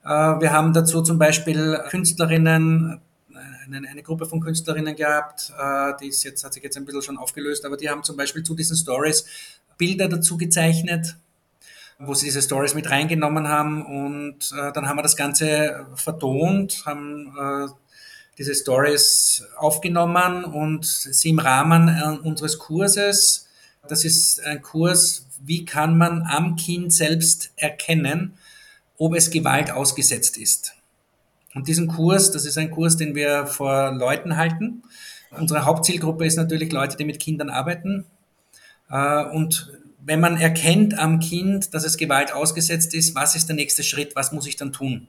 Äh, wir haben dazu zum Beispiel Künstlerinnen, eine, eine Gruppe von Künstlerinnen gehabt, äh, die ist jetzt, hat sich jetzt ein bisschen schon aufgelöst, aber die haben zum Beispiel zu diesen Stories Bilder dazu gezeichnet, wo sie diese Stories mit reingenommen haben und äh, dann haben wir das Ganze vertont, haben diese Stories aufgenommen und sie im Rahmen unseres Kurses das ist ein Kurs, wie kann man am Kind selbst erkennen, ob es Gewalt ausgesetzt ist. Und diesen Kurs, das ist ein Kurs, den wir vor Leuten halten. Unsere Hauptzielgruppe ist natürlich Leute, die mit Kindern arbeiten. Äh, und wenn man erkennt am Kind, dass es Gewalt ausgesetzt ist, was ist der nächste Schritt, was muss ich dann tun?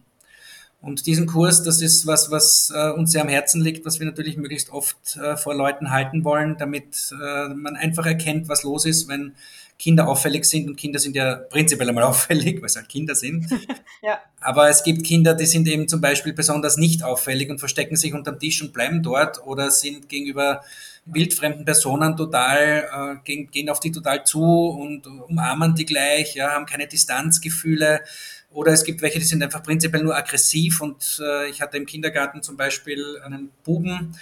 Und diesen Kurs, das ist was, was äh, uns sehr am Herzen liegt, was wir natürlich möglichst oft äh, vor Leuten halten wollen, damit äh, man einfach erkennt, was los ist, wenn Kinder auffällig sind. Und Kinder sind ja prinzipiell einmal auffällig, weil es halt Kinder sind. ja. Aber es gibt Kinder, die sind eben zum Beispiel besonders nicht auffällig und verstecken sich unterm Tisch und bleiben dort oder sind gegenüber wildfremden Personen total, äh, gehen, gehen auf die total zu und umarmen die gleich, ja, haben keine Distanzgefühle Oder es gibt welche, die sind einfach prinzipiell nur aggressiv. Und äh, ich hatte im Kindergarten zum Beispiel einen Buben,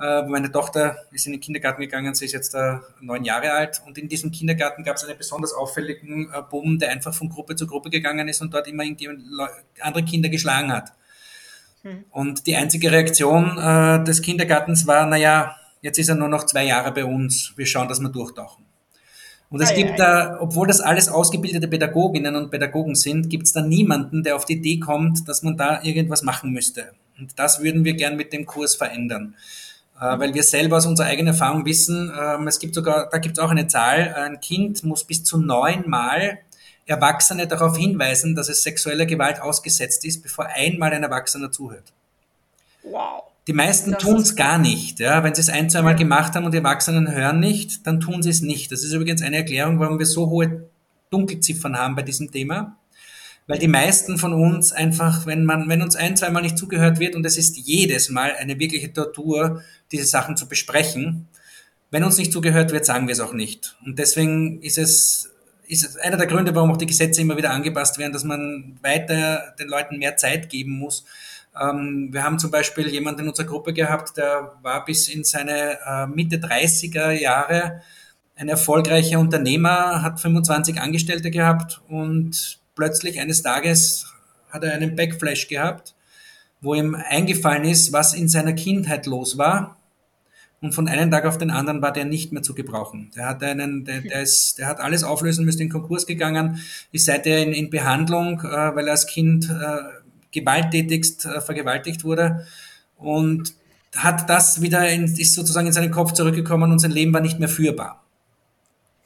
äh, meine Tochter ist in den Kindergarten gegangen, sie ist jetzt äh, neun Jahre alt. Und in diesem Kindergarten gab es einen besonders auffälligen äh, Buben, der einfach von Gruppe zu Gruppe gegangen ist und dort immer andere Kinder geschlagen hat. Hm. Und die einzige Reaktion äh, des Kindergartens war, naja, jetzt ist er nur noch zwei Jahre bei uns, wir schauen, dass wir durchtauchen. Und es ah, gibt ja, da, obwohl das alles ausgebildete Pädagoginnen und Pädagogen sind, gibt es da niemanden, der auf die Idee kommt, dass man da irgendwas machen müsste. Und das würden wir gern mit dem Kurs verändern. Äh, weil wir selber aus unserer eigenen Erfahrung wissen, ähm, es gibt sogar, da gibt es auch eine Zahl, ein Kind muss bis zu neunmal Erwachsene darauf hinweisen, dass es sexueller Gewalt ausgesetzt ist, bevor einmal ein Erwachsener zuhört. Wow. Die meisten tun es gar nicht. Ja? Wenn sie es ein, zweimal gemacht haben und die Erwachsenen hören nicht, dann tun sie es nicht. Das ist übrigens eine Erklärung, warum wir so hohe Dunkelziffern haben bei diesem Thema. Weil die meisten von uns einfach, wenn man, wenn uns ein, zweimal nicht zugehört wird, und es ist jedes Mal eine wirkliche Tortur, diese Sachen zu besprechen, wenn uns nicht zugehört wird, sagen wir es auch nicht. Und deswegen ist es, ist es einer der Gründe, warum auch die Gesetze immer wieder angepasst werden, dass man weiter den Leuten mehr Zeit geben muss, wir haben zum Beispiel jemanden in unserer Gruppe gehabt, der war bis in seine äh, Mitte 30er Jahre ein erfolgreicher Unternehmer, hat 25 Angestellte gehabt und plötzlich eines Tages hat er einen Backflash gehabt, wo ihm eingefallen ist, was in seiner Kindheit los war. Und von einem Tag auf den anderen war der nicht mehr zu gebrauchen. Der hat einen, der, der, ist, der hat alles auflösen müssen, in Konkurs gegangen, ist seitdem in, in Behandlung, äh, weil er als Kind äh, gewalttätigst äh, vergewaltigt wurde und hat das wieder in, ist sozusagen in seinen Kopf zurückgekommen und sein Leben war nicht mehr führbar.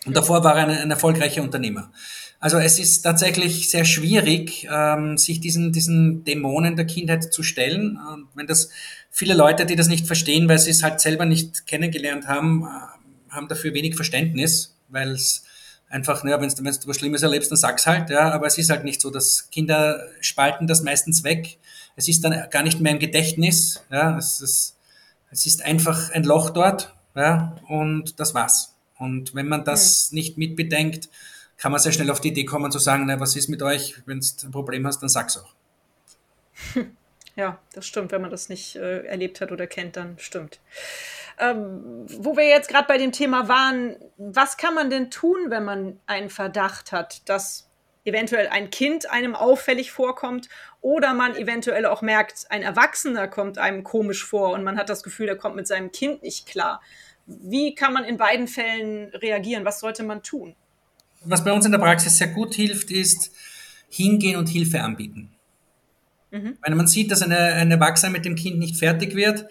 Und davor war er ein, ein erfolgreicher Unternehmer. Also es ist tatsächlich sehr schwierig, ähm, sich diesen, diesen Dämonen der Kindheit zu stellen. Und wenn das viele Leute, die das nicht verstehen, weil sie es halt selber nicht kennengelernt haben, äh, haben dafür wenig Verständnis, weil es einfach, naja, wenn du was Schlimmes erlebst, dann sag's halt, ja, aber es ist halt nicht so, dass Kinder spalten das meistens weg. Es ist dann gar nicht mehr im Gedächtnis, ja, es ist, es ist einfach ein Loch dort, ja, und das war's. Und wenn man das mhm. nicht mitbedenkt, kann man sehr schnell auf die Idee kommen zu sagen, na, was ist mit euch? Wenn du ein Problem hast, dann sag's auch. Ja, das stimmt. Wenn man das nicht äh, erlebt hat oder kennt, dann stimmt. Ähm, wo wir jetzt gerade bei dem Thema waren, was kann man denn tun, wenn man einen Verdacht hat, dass eventuell ein Kind einem auffällig vorkommt oder man eventuell auch merkt, ein Erwachsener kommt einem komisch vor und man hat das Gefühl, er kommt mit seinem Kind nicht klar. Wie kann man in beiden Fällen reagieren? Was sollte man tun? Was bei uns in der Praxis sehr gut hilft, ist hingehen und Hilfe anbieten. Mhm. Wenn man sieht, dass eine, ein Erwachsener mit dem Kind nicht fertig wird,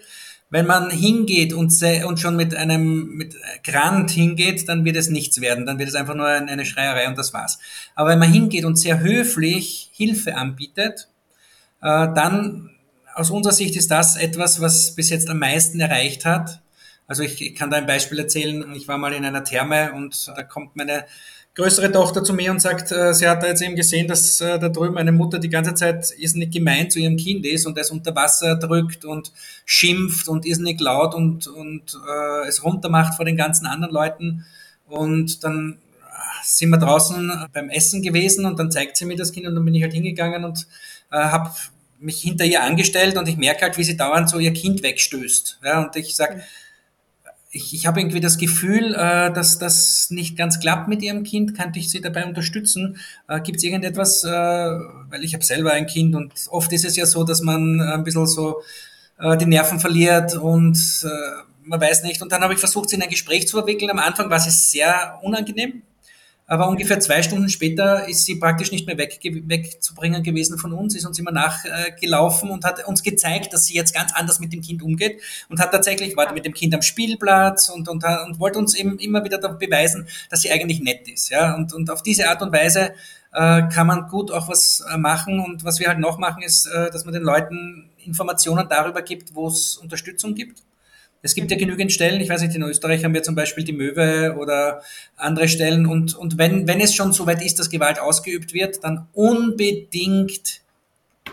wenn man hingeht und, und schon mit einem mit Grant hingeht, dann wird es nichts werden. Dann wird es einfach nur eine Schreierei und das war's. Aber wenn man hingeht und sehr höflich Hilfe anbietet, äh, dann aus unserer Sicht ist das etwas, was bis jetzt am meisten erreicht hat. Also ich, ich kann da ein Beispiel erzählen. Ich war mal in einer Therme und da kommt meine größere Tochter zu mir und sagt, äh, sie hat da jetzt eben gesehen, dass äh, da drüben eine Mutter die ganze Zeit irrsinnig gemein zu ihrem Kind ist und es unter Wasser drückt und schimpft und irrsinnig laut und, und äh, es runtermacht vor den ganzen anderen Leuten. Und dann sind wir draußen beim Essen gewesen und dann zeigt sie mir das Kind und dann bin ich halt hingegangen und äh, habe mich hinter ihr angestellt und ich merke halt, wie sie dauernd so ihr Kind wegstößt. Ja, und ich sage, ich, ich habe irgendwie das Gefühl, äh, dass das nicht ganz klappt mit ihrem Kind. Könnte ich sie dabei unterstützen? Äh, Gibt es irgendetwas, äh, weil ich habe selber ein Kind und oft ist es ja so, dass man ein bisschen so äh, die Nerven verliert und äh, man weiß nicht. Und dann habe ich versucht, sie in ein Gespräch zu verwickeln. Am Anfang war es sehr unangenehm, aber ungefähr zwei Stunden später ist sie praktisch nicht mehr weg, wegzubringen gewesen von uns, ist uns immer nachgelaufen und hat uns gezeigt, dass sie jetzt ganz anders mit dem Kind umgeht und hat tatsächlich, war mit dem Kind am Spielplatz und, und, und wollte uns eben immer wieder beweisen, dass sie eigentlich nett ist. Ja? Und, und auf diese Art und Weise äh, kann man gut auch was äh, machen und was wir halt noch machen, ist, äh, dass man den Leuten Informationen darüber gibt, wo es Unterstützung gibt es gibt ja genügend Stellen, ich weiß nicht, in Österreich haben wir zum Beispiel die Möwe oder andere Stellen und, und wenn, wenn es schon so weit ist, dass Gewalt ausgeübt wird, dann unbedingt,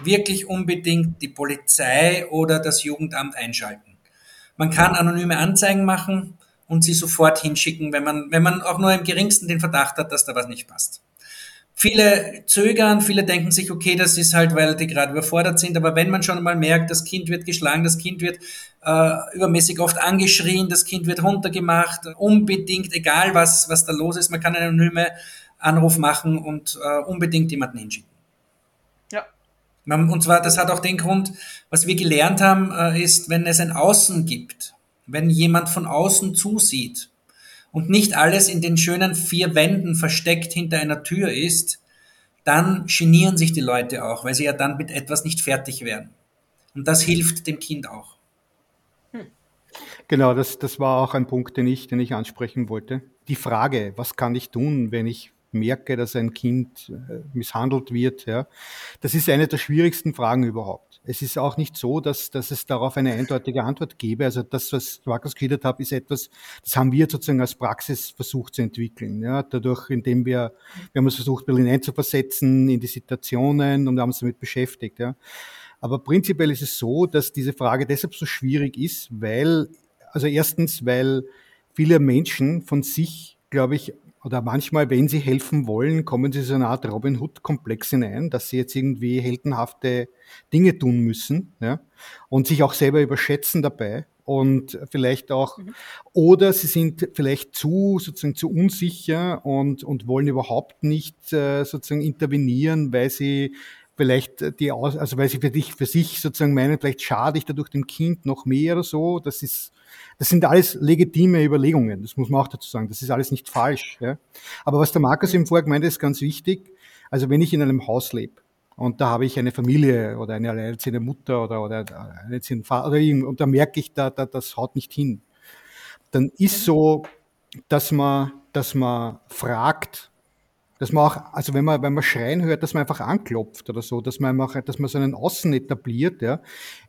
wirklich unbedingt die Polizei oder das Jugendamt einschalten. Man kann anonyme Anzeigen machen und sie sofort hinschicken, wenn man, wenn man auch nur im geringsten den Verdacht hat, dass da was nicht passt. Viele zögern, viele denken sich, okay, das ist halt, weil die gerade überfordert sind. Aber wenn man schon mal merkt, das Kind wird geschlagen, das Kind wird äh, übermäßig oft angeschrien, das Kind wird runtergemacht, unbedingt, egal was, was da los ist, man kann einen anonyme Anruf machen und äh, unbedingt jemanden hinschicken. Ja. Und zwar, das hat auch den Grund, was wir gelernt haben, äh, ist, wenn es ein Außen gibt, wenn jemand von außen zusieht, und nicht alles in den schönen vier Wänden versteckt hinter einer Tür ist, dann genieren sich die Leute auch, weil sie ja dann mit etwas nicht fertig werden. Und das hilft dem Kind auch. Hm. Genau, das, das war auch ein Punkt, den ich, den ich ansprechen wollte. Die Frage, was kann ich tun, wenn ich merke, dass ein Kind äh, misshandelt wird, ja, das ist eine der schwierigsten Fragen überhaupt. Es ist auch nicht so, dass, dass es darauf eine eindeutige Antwort gäbe. Also das, was Markus geschildert hat, ist etwas, das haben wir sozusagen als Praxis versucht zu entwickeln. Ja, dadurch, indem wir, wir haben uns versucht, Berlin einzuversetzen in die Situationen und haben uns damit beschäftigt. Ja. Aber prinzipiell ist es so, dass diese Frage deshalb so schwierig ist, weil, also erstens, weil viele Menschen von sich, glaube ich, oder manchmal, wenn sie helfen wollen, kommen sie so eine Art Robin Hood-Komplex hinein, dass sie jetzt irgendwie heldenhafte Dinge tun müssen ja, und sich auch selber überschätzen dabei und vielleicht auch, mhm. oder sie sind vielleicht zu, sozusagen zu unsicher und, und wollen überhaupt nicht äh, sozusagen intervenieren, weil sie vielleicht die, also weil sie für dich, für sich sozusagen meinen, vielleicht schade ich dadurch dem Kind noch mehr oder so. Das ist, das sind alles legitime Überlegungen. Das muss man auch dazu sagen. Das ist alles nicht falsch. Ja. Aber was der Markus eben vorher gemeint hat, ist ganz wichtig. Also wenn ich in einem Haus lebe und da habe ich eine Familie oder eine alleinerziehende Mutter oder, oder einen Vater und da merke ich, da, da, das haut nicht hin. Dann ist so, dass man, dass man fragt, dass man auch, also wenn man, wenn man schreien hört, dass man einfach anklopft oder so, dass man einfach, dass man so einen Außen etabliert, ja,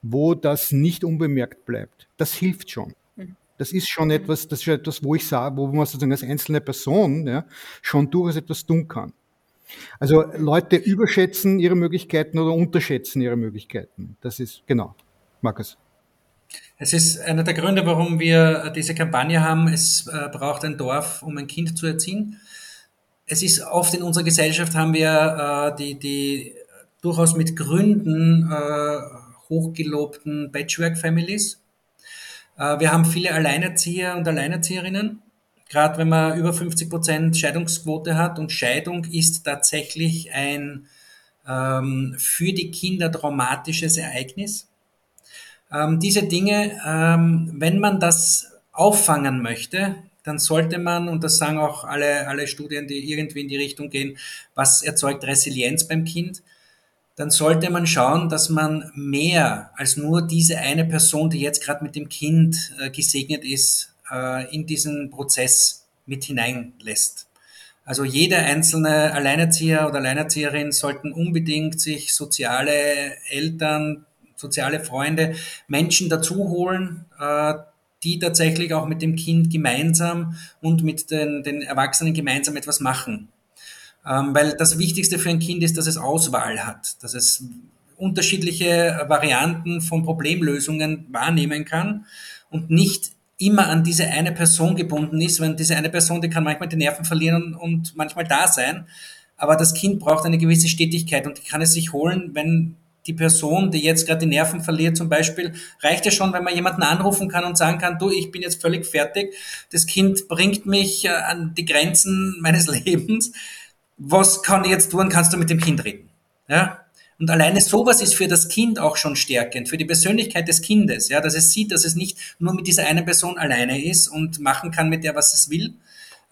wo das nicht unbemerkt bleibt. Das hilft schon. Mhm. Das ist schon etwas, das ist etwas, wo ich sage, wo man sozusagen als einzelne Person ja, schon durchaus etwas tun kann. Also Leute überschätzen ihre Möglichkeiten oder unterschätzen ihre Möglichkeiten. Das ist genau. Markus. Es ist einer der Gründe, warum wir diese Kampagne haben. Es äh, braucht ein Dorf, um ein Kind zu erziehen es ist oft in unserer Gesellschaft haben wir äh, die, die durchaus mit Gründen äh, hochgelobten Patchwork-Families. Äh, wir haben viele Alleinerzieher und Alleinerzieherinnen, gerade wenn man über 50 Prozent Scheidungsquote hat und Scheidung ist tatsächlich ein ähm, für die Kinder traumatisches Ereignis. Ähm, diese Dinge, ähm, wenn man das auffangen möchte, dann sollte man, und das sagen auch alle, alle Studien, die irgendwie in die Richtung gehen, was erzeugt Resilienz beim Kind, dann sollte man schauen, dass man mehr als nur diese eine Person, die jetzt gerade mit dem Kind äh, gesegnet ist, äh, in diesen Prozess mit hineinlässt. Also jeder einzelne Alleinerzieher oder Alleinerzieherin sollten unbedingt sich soziale Eltern, soziale Freunde, Menschen dazu holen, äh, die tatsächlich auch mit dem Kind gemeinsam und mit den, den Erwachsenen gemeinsam etwas machen. Ähm, weil das Wichtigste für ein Kind ist, dass es Auswahl hat, dass es unterschiedliche Varianten von Problemlösungen wahrnehmen kann und nicht immer an diese eine Person gebunden ist, wenn diese eine Person, die kann manchmal die Nerven verlieren und manchmal da sein, aber das Kind braucht eine gewisse Stetigkeit und die kann es sich holen, wenn die Person, die jetzt gerade die Nerven verliert zum Beispiel, reicht ja schon, wenn man jemanden anrufen kann und sagen kann, du, ich bin jetzt völlig fertig, das Kind bringt mich äh, an die Grenzen meines Lebens, was kann ich jetzt tun, kannst du mit dem Kind reden. Ja? Und alleine sowas ist für das Kind auch schon stärkend, für die Persönlichkeit des Kindes, ja, dass es sieht, dass es nicht nur mit dieser einen Person alleine ist und machen kann mit der, was es will.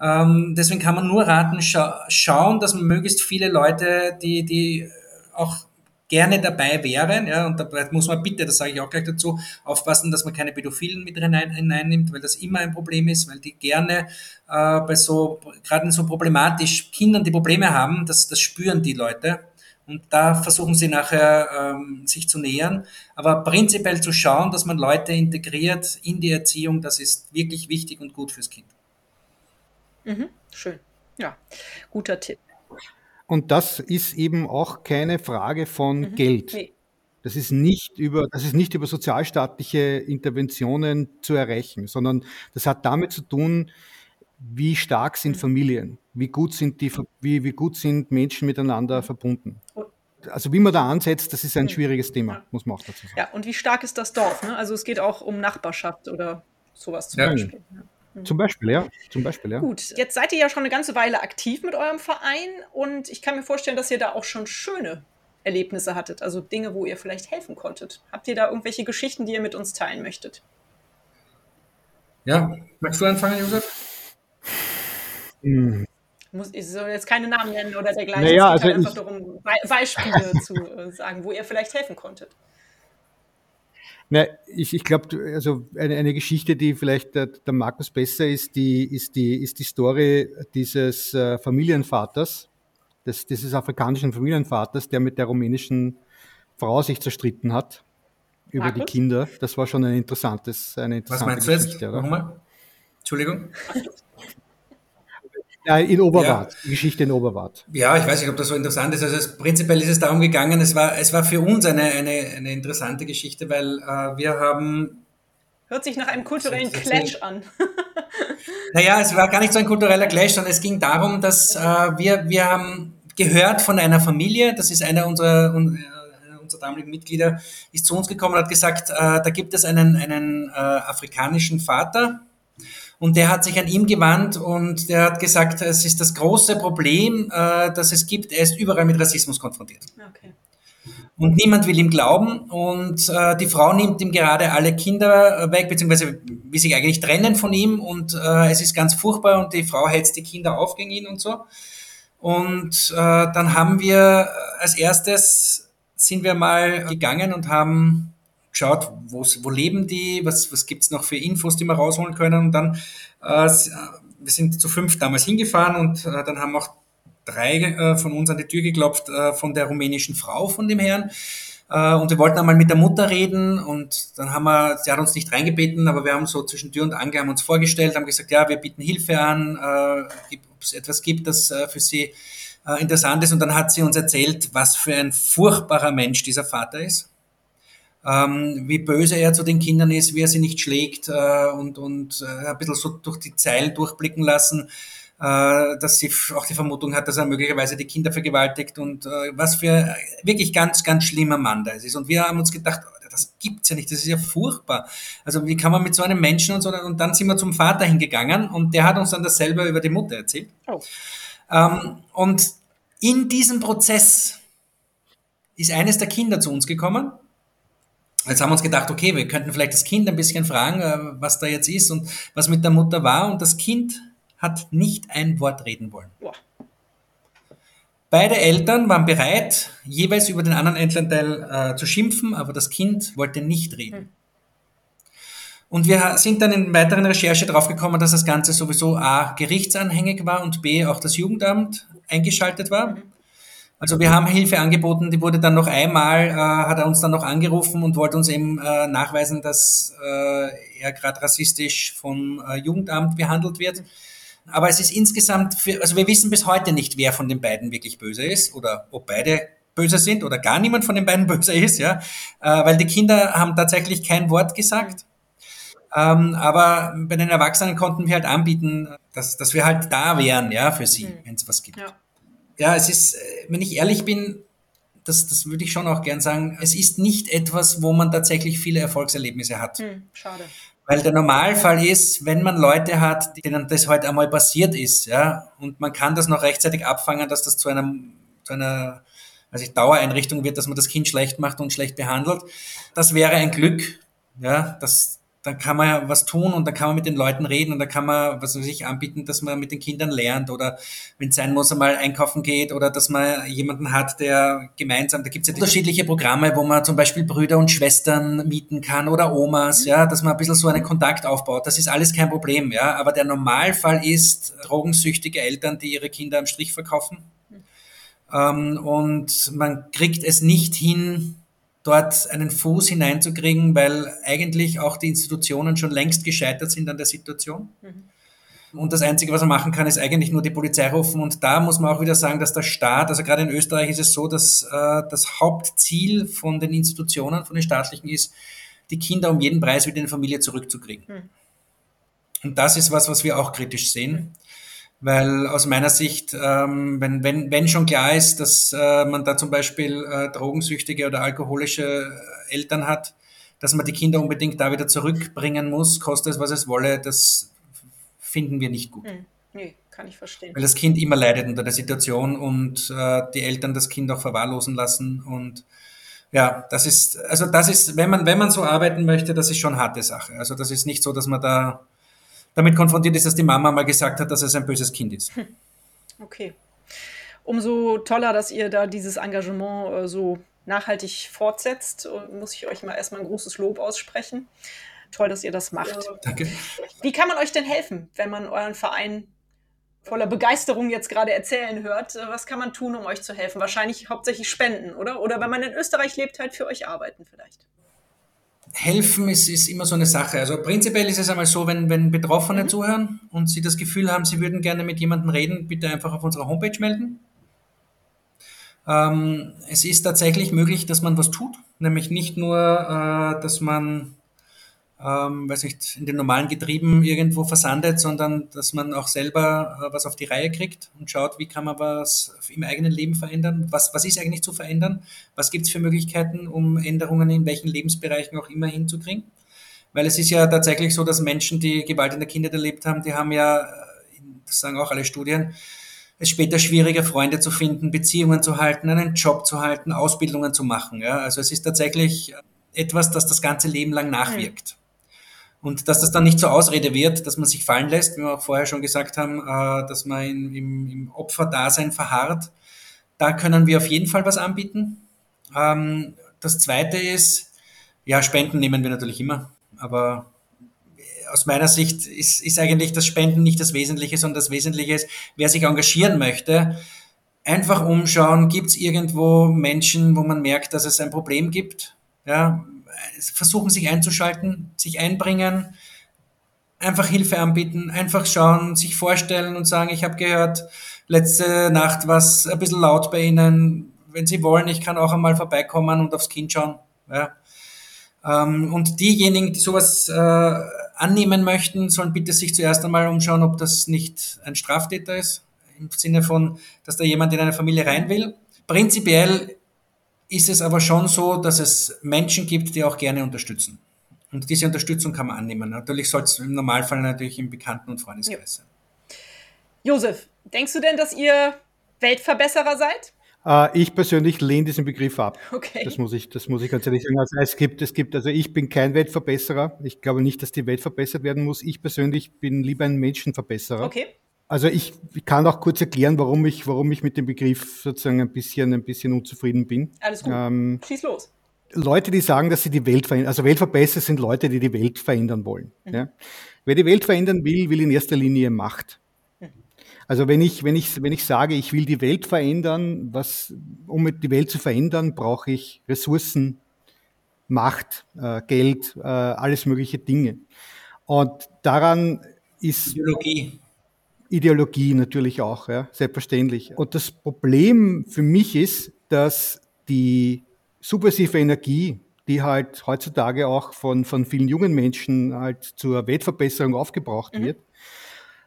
Ähm, deswegen kann man nur raten, scha schauen, dass man möglichst viele Leute, die, die auch gerne dabei wären. Ja, und da muss man bitte, das sage ich auch gleich dazu, aufpassen, dass man keine Pädophilen mit hineinnimmt, weil das immer ein Problem ist, weil die gerne äh, bei so, gerade so problematisch Kindern, die Probleme haben, das, das spüren die Leute. Und da versuchen sie nachher ähm, sich zu nähern. Aber prinzipiell zu schauen, dass man Leute integriert in die Erziehung, das ist wirklich wichtig und gut fürs Kind. Mhm, schön. Ja, guter Tipp. Und das ist eben auch keine Frage von mhm. Geld. Das ist nicht über, das ist nicht über sozialstaatliche Interventionen zu erreichen, sondern das hat damit zu tun, wie stark sind Familien, wie gut sind die, wie, wie gut sind Menschen miteinander verbunden. Also wie man da ansetzt, das ist ein schwieriges Thema, ja. muss man auch dazu sagen. Ja, und wie stark ist das Dorf? Ne? Also es geht auch um Nachbarschaft oder sowas zum ja. Beispiel. Ja. Mhm. Zum Beispiel, ja. Zum Beispiel, ja. Gut, jetzt seid ihr ja schon eine ganze Weile aktiv mit eurem Verein und ich kann mir vorstellen, dass ihr da auch schon schöne Erlebnisse hattet, also Dinge, wo ihr vielleicht helfen konntet. Habt ihr da irgendwelche Geschichten, die ihr mit uns teilen möchtet? Ja, möchtest du anfangen, Josef? Hm. Muss, ich soll jetzt keine Namen nennen oder dergleichen. Naja, es geht also halt einfach darum, Be Beispiele zu äh, sagen, wo ihr vielleicht helfen konntet. Na, ich, ich glaube, also eine, eine Geschichte, die vielleicht der, der, Markus besser ist, die, ist, die, ist die Story dieses äh, Familienvaters, des, dieses afrikanischen Familienvaters, der mit der rumänischen Frau sich zerstritten hat über Markus? die Kinder. Das war schon ein interessantes, eine interessante Was meinst Geschichte, du jetzt? Nochmal? Entschuldigung? Ja, in Oberwart, ja. Geschichte in Oberwart. Ja, ich weiß nicht, ob das so interessant ist. Also es, prinzipiell ist es darum gegangen, es war, es war für uns eine, eine, eine interessante Geschichte, weil äh, wir haben... Hört sich nach einem kulturellen Clash an. naja, es war gar nicht so ein kultureller Clash, sondern es ging darum, dass äh, wir, wir haben gehört von einer Familie, das ist einer unserer, un, äh, unserer damaligen Mitglieder, ist zu uns gekommen und hat gesagt, äh, da gibt es einen, einen äh, afrikanischen Vater, und der hat sich an ihm gewandt und der hat gesagt, es ist das große Problem, äh, das es gibt. Er ist überall mit Rassismus konfrontiert. Okay. Und niemand will ihm glauben und äh, die Frau nimmt ihm gerade alle Kinder weg, beziehungsweise will sich eigentlich trennen von ihm und äh, es ist ganz furchtbar und die Frau hetzt die Kinder auf gegen ihn und so. Und äh, dann haben wir als erstes sind wir mal gegangen und haben geschaut, wo leben die, was, was gibt's noch für Infos, die wir rausholen können. Und dann, äh, wir sind zu fünf damals hingefahren und äh, dann haben auch drei äh, von uns an die Tür geklopft äh, von der rumänischen Frau von dem Herrn. Äh, und wir wollten einmal mit der Mutter reden und dann haben wir, sie hat uns nicht reingebeten, aber wir haben so zwischen Tür und Angel haben uns vorgestellt, haben gesagt, ja, wir bieten Hilfe an, äh, ob es etwas gibt, das äh, für sie äh, interessant ist. Und dann hat sie uns erzählt, was für ein furchtbarer Mensch dieser Vater ist ähm, wie böse er zu den Kindern ist, wie er sie nicht schlägt äh, und, und äh, ein bisschen so durch die Zeilen durchblicken lassen, äh, dass sie auch die Vermutung hat, dass er möglicherweise die Kinder vergewaltigt und äh, was für wirklich ganz, ganz schlimmer Mann da ist. Und wir haben uns gedacht, das gibt's ja nicht, das ist ja furchtbar. Also wie kann man mit so einem Menschen und so, und dann sind wir zum Vater hingegangen und der hat uns dann dasselbe über die Mutter erzählt. Oh. Ähm, und in diesem Prozess ist eines der Kinder zu uns gekommen Jetzt haben wir uns gedacht, okay, wir könnten vielleicht das Kind ein bisschen fragen, äh, was da jetzt ist und was mit der Mutter war. Und das Kind hat nicht ein Wort reden wollen. Boah. Beide Eltern waren bereit, jeweils über den anderen Elternteil äh, zu schimpfen, aber das Kind wollte nicht reden. Hm. Und wir sind dann in weiteren Recherche draufgekommen, dass das Ganze sowieso A, gerichtsanhängig war und B, auch das Jugendamt eingeschaltet war. Mhm. Also wir haben Hilfe angeboten, die wurde dann noch einmal, äh, hat er uns dann noch angerufen und wollte uns eben äh, nachweisen, dass äh, er gerade rassistisch vom äh, Jugendamt behandelt wird. Aber es ist insgesamt, für, also wir wissen bis heute nicht, wer von den beiden wirklich böse ist oder ob beide böse sind oder gar niemand von den beiden böse ist, ja, äh, weil die Kinder haben tatsächlich kein Wort gesagt. Ähm, aber bei den Erwachsenen konnten wir halt anbieten, dass, dass wir halt da wären, ja, für sie, mhm. wenn es was gibt. Ja ja, es ist, äh, wenn ich ehrlich bin, das, das würde ich schon auch gern sagen, es ist nicht etwas, wo man tatsächlich viele Erfolgserlebnisse hat. Hm, schade. Weil der Normalfall ist, wenn man Leute hat, denen das heute einmal passiert ist, ja, und man kann das noch rechtzeitig abfangen, dass das zu einem, zu einer, also Dauereinrichtung wird, dass man das Kind schlecht macht und schlecht behandelt. Das wäre ein Glück, ja, das, dann kann man ja was tun und dann kann man mit den Leuten reden und dann kann man, was weiß ich, anbieten, dass man mit den Kindern lernt oder wenn es sein muss, einmal einkaufen geht oder dass man jemanden hat, der gemeinsam, da gibt es ja unterschiedliche Programme, wo man zum Beispiel Brüder und Schwestern mieten kann oder Omas, ja, dass man ein bisschen so einen Kontakt aufbaut. Das ist alles kein Problem, ja, aber der Normalfall ist drogensüchtige Eltern, die ihre Kinder am Strich verkaufen. Ähm, und man kriegt es nicht hin, dort einen Fuß hineinzukriegen, weil eigentlich auch die Institutionen schon längst gescheitert sind an der Situation. Mhm. Und das Einzige, was man machen kann, ist eigentlich nur die Polizei rufen. Und da muss man auch wieder sagen, dass der Staat, also gerade in Österreich ist es so, dass äh, das Hauptziel von den Institutionen, von den staatlichen ist, die Kinder um jeden Preis wieder in die Familie zurückzukriegen. Mhm. Und das ist was, was wir auch kritisch sehen. Weil aus meiner Sicht, ähm, wenn, wenn, wenn schon klar ist, dass äh, man da zum Beispiel äh, drogensüchtige oder alkoholische Eltern hat, dass man die Kinder unbedingt da wieder zurückbringen muss, koste es, was es wolle, das finden wir nicht gut. Hm. Nee, kann ich verstehen. Weil das Kind immer leidet unter der Situation und äh, die Eltern das Kind auch verwahrlosen lassen und ja, das ist, also das ist, wenn man, wenn man so arbeiten möchte, das ist schon harte Sache. Also das ist nicht so, dass man da damit konfrontiert ist, dass die Mama mal gesagt hat, dass es ein böses Kind ist. Hm. Okay. Umso toller, dass ihr da dieses Engagement äh, so nachhaltig fortsetzt, und muss ich euch mal erstmal ein großes Lob aussprechen. Toll, dass ihr das macht. Danke. Wie kann man euch denn helfen, wenn man euren Verein voller Begeisterung jetzt gerade erzählen hört? Was kann man tun, um euch zu helfen? Wahrscheinlich hauptsächlich spenden, oder? Oder wenn man in Österreich lebt, halt für euch arbeiten vielleicht. Helfen ist, ist immer so eine Sache. Also prinzipiell ist es einmal so, wenn, wenn Betroffene mhm. zuhören und sie das Gefühl haben, sie würden gerne mit jemandem reden, bitte einfach auf unserer Homepage melden. Ähm, es ist tatsächlich möglich, dass man was tut, nämlich nicht nur, äh, dass man ähm, weiß nicht, in den normalen Getrieben irgendwo versandet, sondern dass man auch selber äh, was auf die Reihe kriegt und schaut, wie kann man was im eigenen Leben verändern, was, was ist eigentlich zu verändern, was gibt es für Möglichkeiten, um Änderungen in welchen Lebensbereichen auch immer hinzukriegen. Weil es ist ja tatsächlich so, dass Menschen, die Gewalt in der Kindheit erlebt haben, die haben ja, das sagen auch alle Studien, es später schwieriger, Freunde zu finden, Beziehungen zu halten, einen Job zu halten, Ausbildungen zu machen. Ja? Also es ist tatsächlich etwas, das das ganze Leben lang nachwirkt. Und dass das dann nicht zur Ausrede wird, dass man sich fallen lässt, wie wir auch vorher schon gesagt haben, äh, dass man im, im Opferdasein verharrt. Da können wir auf jeden Fall was anbieten. Ähm, das Zweite ist, ja, Spenden nehmen wir natürlich immer, aber aus meiner Sicht ist, ist eigentlich das Spenden nicht das Wesentliche, sondern das Wesentliche ist, wer sich engagieren möchte, einfach umschauen, gibt es irgendwo Menschen, wo man merkt, dass es ein Problem gibt, ja, versuchen, sich einzuschalten, sich einbringen, einfach Hilfe anbieten, einfach schauen, sich vorstellen und sagen, ich habe gehört, letzte Nacht war es ein bisschen laut bei Ihnen. Wenn Sie wollen, ich kann auch einmal vorbeikommen und aufs Kind schauen. Ja. Ähm, und diejenigen, die sowas äh, annehmen möchten, sollen bitte sich zuerst einmal umschauen, ob das nicht ein Straftäter ist, im Sinne von, dass da jemand in eine Familie rein will. Prinzipiell ist es aber schon so, dass es Menschen gibt, die auch gerne unterstützen. Und diese Unterstützung kann man annehmen. Natürlich soll es im Normalfall natürlich im Bekannten- und Freundeskreis sein. Josef, denkst du denn, dass ihr Weltverbesserer seid? Äh, ich persönlich lehne diesen Begriff ab. Okay. Das muss ich, das muss ich ganz ehrlich sagen. Also es gibt, es gibt, also ich bin kein Weltverbesserer. Ich glaube nicht, dass die Welt verbessert werden muss. Ich persönlich bin lieber ein Menschenverbesserer. Okay. Also ich kann auch kurz erklären, warum ich, warum ich mit dem Begriff sozusagen ein bisschen, ein bisschen unzufrieden bin. Alles gut. Ähm, Schieß los. Leute, die sagen, dass sie die Welt verändern, also Weltverbesserer sind Leute, die die Welt verändern wollen. Mhm. Ja? Wer die Welt verändern will, will in erster Linie Macht. Mhm. Also wenn ich, wenn ich, wenn ich sage, ich will die Welt verändern, was, um die Welt zu verändern, brauche ich Ressourcen, Macht, äh, Geld, äh, alles mögliche Dinge. Und daran ist Ideologie. Ideologie natürlich auch, ja, selbstverständlich. Und das Problem für mich ist, dass die subversive Energie, die halt heutzutage auch von, von vielen jungen Menschen halt zur Weltverbesserung aufgebraucht mhm. wird,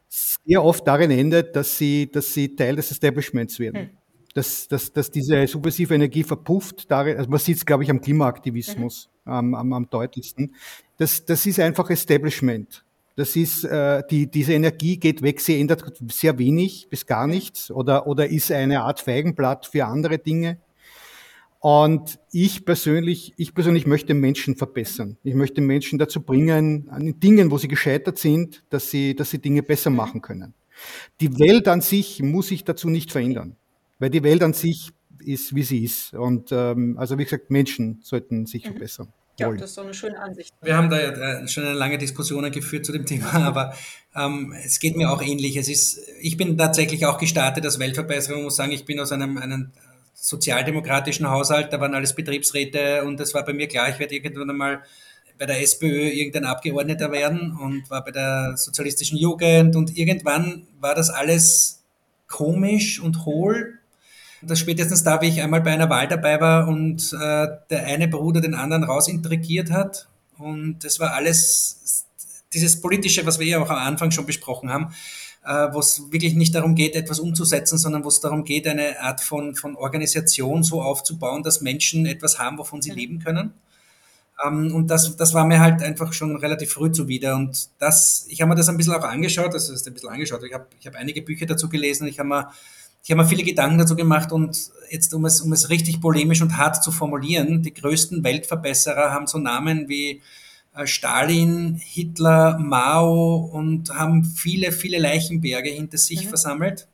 sehr oft darin endet, dass sie, dass sie Teil des Establishments werden. Mhm. Dass, dass, dass diese subversive Energie verpufft, darin, also man sieht es, glaube ich, am Klimaaktivismus mhm. am, am, am deutlichsten. Das, das ist einfach Establishment. Das ist, äh, die, diese Energie geht weg, sie ändert sehr wenig bis gar nichts oder, oder ist eine Art Feigenblatt für andere Dinge. Und ich persönlich, ich persönlich möchte Menschen verbessern. Ich möchte Menschen dazu bringen, an Dingen, wo sie gescheitert sind, dass sie, dass sie Dinge besser machen können. Die Welt an sich muss sich dazu nicht verändern, weil die Welt an sich ist, wie sie ist. Und ähm, also wie gesagt, Menschen sollten sich mhm. verbessern. Ja, das ist so eine schöne Ansicht. Wir haben da ja äh, schon eine lange Diskussion geführt zu dem Thema, aber ähm, es geht mir auch ähnlich. Es ist, ich bin tatsächlich auch gestartet als Weltverbesserer, muss sagen, ich bin aus einem, einem sozialdemokratischen Haushalt, da waren alles Betriebsräte und es war bei mir klar, ich werde irgendwann einmal bei der SPÖ irgendein Abgeordneter werden und war bei der sozialistischen Jugend und irgendwann war das alles komisch und hohl dass spätestens da, wie ich einmal bei einer Wahl dabei war und äh, der eine Bruder den anderen rausintrigiert hat. Und das war alles, dieses politische, was wir ja auch am Anfang schon besprochen haben, äh, wo es wirklich nicht darum geht, etwas umzusetzen, sondern wo es darum geht, eine Art von, von Organisation so aufzubauen, dass Menschen etwas haben, wovon sie mhm. leben können. Ähm, und das, das war mir halt einfach schon relativ früh zuwider. Und das, ich habe mir das ein bisschen auch angeschaut, das ist ein bisschen angeschaut. Ich habe ich hab einige Bücher dazu gelesen, ich habe mir, ich habe mir viele Gedanken dazu gemacht und jetzt, um es, um es richtig polemisch und hart zu formulieren, die größten Weltverbesserer haben so Namen wie äh, Stalin, Hitler, Mao und haben viele, viele Leichenberge hinter sich mhm. versammelt,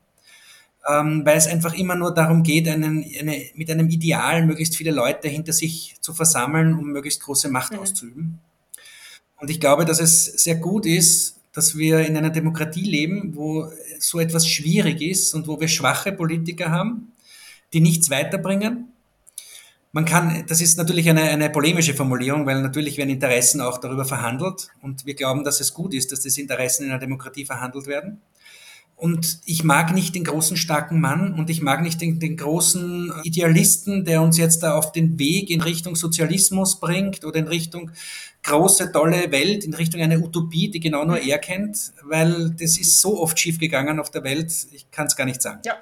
ähm, weil es einfach immer nur darum geht, einen, eine, mit einem Ideal möglichst viele Leute hinter sich zu versammeln, um möglichst große Macht mhm. auszuüben. Und ich glaube, dass es sehr gut ist, dass wir in einer Demokratie leben, wo so etwas schwierig ist und wo wir schwache Politiker haben, die nichts weiterbringen man kann, das ist natürlich eine, eine polemische Formulierung, weil natürlich werden Interessen auch darüber verhandelt und wir glauben, dass es gut ist, dass diese Interessen in einer Demokratie verhandelt werden. Und ich mag nicht den großen, starken Mann und ich mag nicht den, den, großen Idealisten, der uns jetzt da auf den Weg in Richtung Sozialismus bringt oder in Richtung große, tolle Welt, in Richtung eine Utopie, die genau nur er kennt, weil das ist so oft schiefgegangen auf der Welt, ich kann es gar nicht sagen. Ja.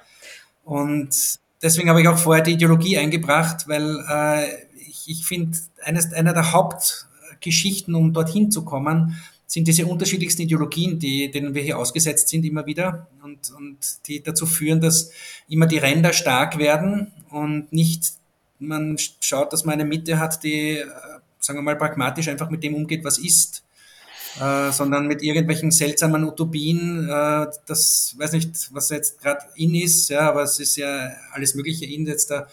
Und deswegen habe ich auch vorher die Ideologie eingebracht, weil äh, ich, ich finde, eines einer der Hauptgeschichten, um dorthin zu kommen, sind diese unterschiedlichsten Ideologien, die, denen wir hier ausgesetzt sind immer wieder und, und die dazu führen, dass immer die Ränder stark werden und nicht man schaut, dass man eine Mitte hat, die, äh, sagen wir mal, pragmatisch einfach mit dem umgeht, was ist äh, sondern mit irgendwelchen seltsamen Utopien, äh, das weiß nicht, was jetzt gerade in ist, ja, aber es ist ja alles Mögliche in jetzt da.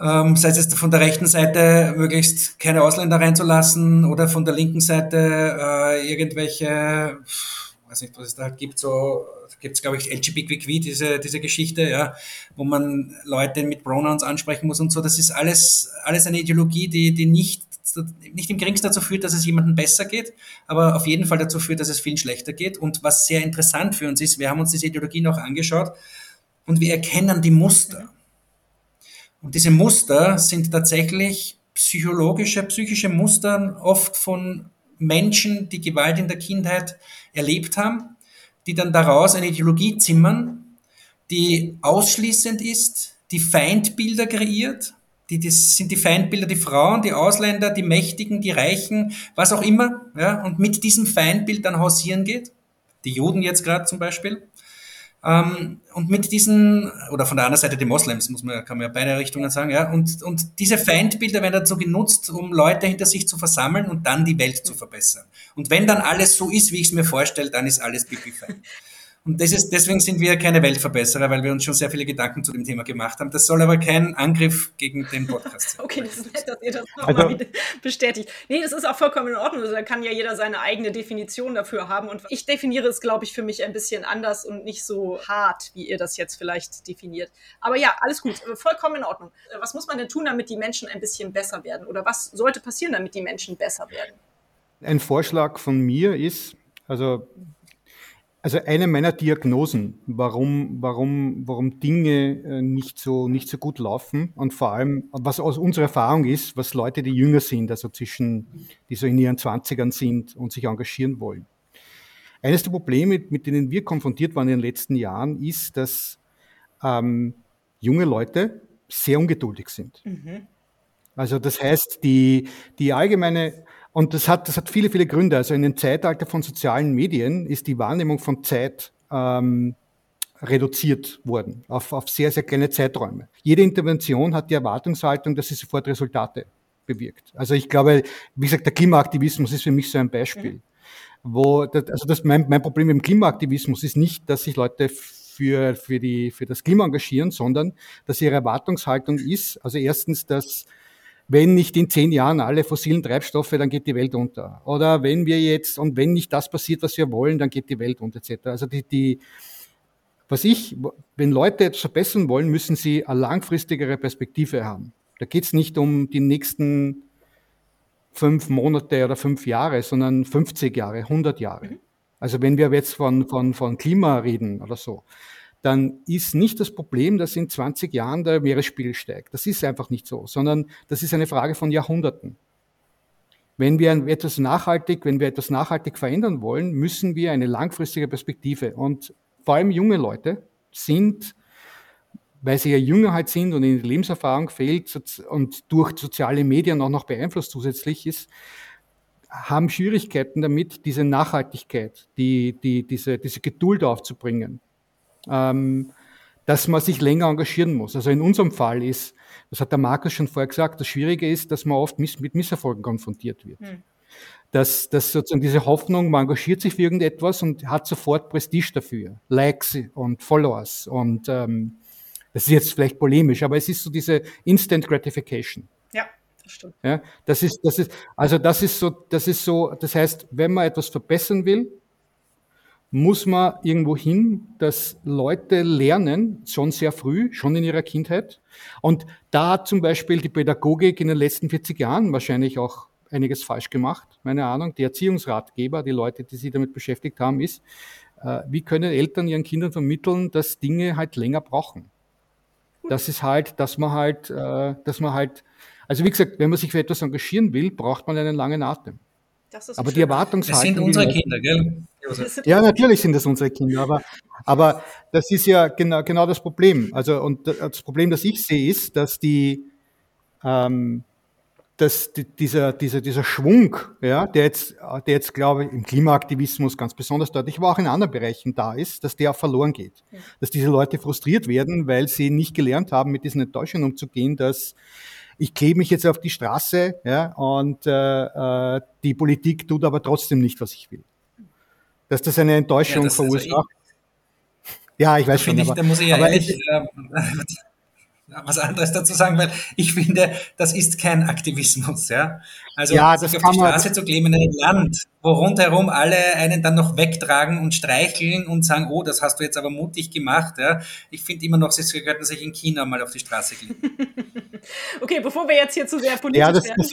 Ähm, sei es jetzt von der rechten Seite möglichst keine Ausländer reinzulassen oder von der linken Seite äh, irgendwelche, weiß nicht, was es da halt gibt, so gibt es, glaube ich, LGBTQ, diese, diese Geschichte, ja, wo man Leute mit Pronouns ansprechen muss und so. Das ist alles, alles eine Ideologie, die, die nicht nicht im geringsten dazu führt, dass es jemandem besser geht, aber auf jeden Fall dazu führt, dass es vielen schlechter geht. Und was sehr interessant für uns ist, wir haben uns diese Ideologie noch angeschaut und wir erkennen die Muster. Und diese Muster sind tatsächlich psychologische, psychische Muster, oft von Menschen, die Gewalt in der Kindheit erlebt haben, die dann daraus eine Ideologie zimmern, die ausschließend ist, die Feindbilder kreiert die, das sind die Feindbilder, die Frauen, die Ausländer, die Mächtigen, die Reichen, was auch immer, ja, und mit diesem Feindbild dann hausieren geht. Die Juden jetzt gerade zum Beispiel. Ähm, und mit diesen, oder von der anderen Seite die Moslems, muss man, kann man ja beide Richtungen sagen, ja, und, und diese Feindbilder werden dazu genutzt, um Leute hinter sich zu versammeln und dann die Welt zu verbessern. Und wenn dann alles so ist, wie ich es mir vorstelle, dann ist alles pipi fein. Und das ist, deswegen sind wir keine Weltverbesserer, weil wir uns schon sehr viele Gedanken zu dem Thema gemacht haben. Das soll aber kein Angriff gegen den Podcast sein. okay, das ist nett, dass ihr das nochmal also, bestätigt. Nee, das ist auch vollkommen in Ordnung. Also, da kann ja jeder seine eigene Definition dafür haben. Und ich definiere es, glaube ich, für mich ein bisschen anders und nicht so hart, wie ihr das jetzt vielleicht definiert. Aber ja, alles gut. Vollkommen in Ordnung. Was muss man denn tun, damit die Menschen ein bisschen besser werden? Oder was sollte passieren, damit die Menschen besser werden? Ein Vorschlag von mir ist, also also eine meiner Diagnosen, warum, warum, warum Dinge äh, nicht so, nicht so gut laufen und vor allem, was aus unserer Erfahrung ist, was Leute, die jünger sind, also zwischen, die so in ihren Zwanzigern sind und sich engagieren wollen. Eines der Probleme, mit denen wir konfrontiert waren in den letzten Jahren, ist, dass ähm, junge Leute sehr ungeduldig sind. Mhm. Also das heißt, die, die allgemeine und das hat, das hat viele, viele Gründe. Also in dem Zeitalter von sozialen Medien ist die Wahrnehmung von Zeit ähm, reduziert worden auf, auf sehr, sehr kleine Zeiträume. Jede Intervention hat die Erwartungshaltung, dass sie sofort Resultate bewirkt. Also ich glaube, wie gesagt, der Klimaaktivismus ist für mich so ein Beispiel. Mhm. Wo, das, also das, mein, mein Problem mit dem Klimaaktivismus ist nicht, dass sich Leute für, für, die, für das Klima engagieren, sondern dass ihre Erwartungshaltung ist, also erstens, dass wenn nicht in zehn Jahren alle fossilen Treibstoffe, dann geht die Welt unter. Oder wenn wir jetzt, und wenn nicht das passiert, was wir wollen, dann geht die Welt unter, etc. Also die, die, was ich, wenn Leute etwas verbessern wollen, müssen sie eine langfristigere Perspektive haben. Da geht es nicht um die nächsten fünf Monate oder fünf Jahre, sondern 50 Jahre, 100 Jahre. Mhm. Also wenn wir jetzt von, von, von Klima reden oder so, dann ist nicht das Problem, dass in 20 Jahren der Meeresspiegel steigt. Das ist einfach nicht so, sondern das ist eine Frage von Jahrhunderten. wenn wir etwas nachhaltig, wenn wir etwas nachhaltig verändern wollen, müssen wir eine langfristige Perspektive und vor allem junge Leute sind, weil sie ja jünger halt sind und in die Lebenserfahrung fehlt und durch soziale Medien auch noch beeinflusst zusätzlich ist, haben Schwierigkeiten damit, diese Nachhaltigkeit, die, die, diese, diese Geduld aufzubringen, ähm, dass man sich länger engagieren muss. Also in unserem Fall ist, das hat der Markus schon vorher gesagt, das Schwierige ist, dass man oft miss mit Misserfolgen konfrontiert wird. Hm. Dass, dass sozusagen diese Hoffnung, man engagiert sich für irgendetwas und hat sofort Prestige dafür, Likes und Followers und ähm, das ist jetzt vielleicht polemisch, aber es ist so diese Instant Gratification. Ja das stimmt. Ja, das ist, das ist, also das ist so, das ist so, das heißt, wenn man etwas verbessern will, muss man irgendwo hin, dass Leute lernen, schon sehr früh, schon in ihrer Kindheit. Und da hat zum Beispiel die Pädagogik in den letzten 40 Jahren wahrscheinlich auch einiges falsch gemacht. Meine Ahnung, die Erziehungsratgeber, die Leute, die sich damit beschäftigt haben, ist, äh, wie können Eltern ihren Kindern vermitteln, dass Dinge halt länger brauchen. Das ist halt, dass man halt, äh, dass man halt also wie gesagt, wenn man sich für etwas engagieren will, braucht man einen langen Atem. Aber die Erwartungshaltung. Das sind unsere Kinder, gell? Ja, natürlich sind das unsere Kinder, aber, aber das ist ja genau, genau das Problem. Also, und das Problem, das ich sehe, ist, dass die, ähm, dass die, dieser, dieser, dieser Schwung, ja, der jetzt, der jetzt, glaube ich, im Klimaaktivismus ganz besonders deutlich, aber auch in anderen Bereichen da ist, dass der verloren geht. Ja. Dass diese Leute frustriert werden, weil sie nicht gelernt haben, mit diesen Enttäuschungen umzugehen, dass ich klebe mich jetzt auf die Straße ja, und äh, äh, die Politik tut aber trotzdem nicht, was ich will. Dass das eine Enttäuschung ja, das verursacht. Also ja, ich weiß schon. Ich, aber, da muss ich ja ehrlich äh, was anderes dazu sagen, weil ich finde, das ist kein Aktivismus. Ja? Also ja, sich auf die Straße zu kleben in einem Land, wo rundherum alle einen dann noch wegtragen und streicheln und sagen, oh, das hast du jetzt aber mutig gemacht. Ja? Ich finde immer noch, sie könnten sich in China mal auf die Straße kleben. okay, bevor wir jetzt hier zu sehr politisch ja, das, werden. Das,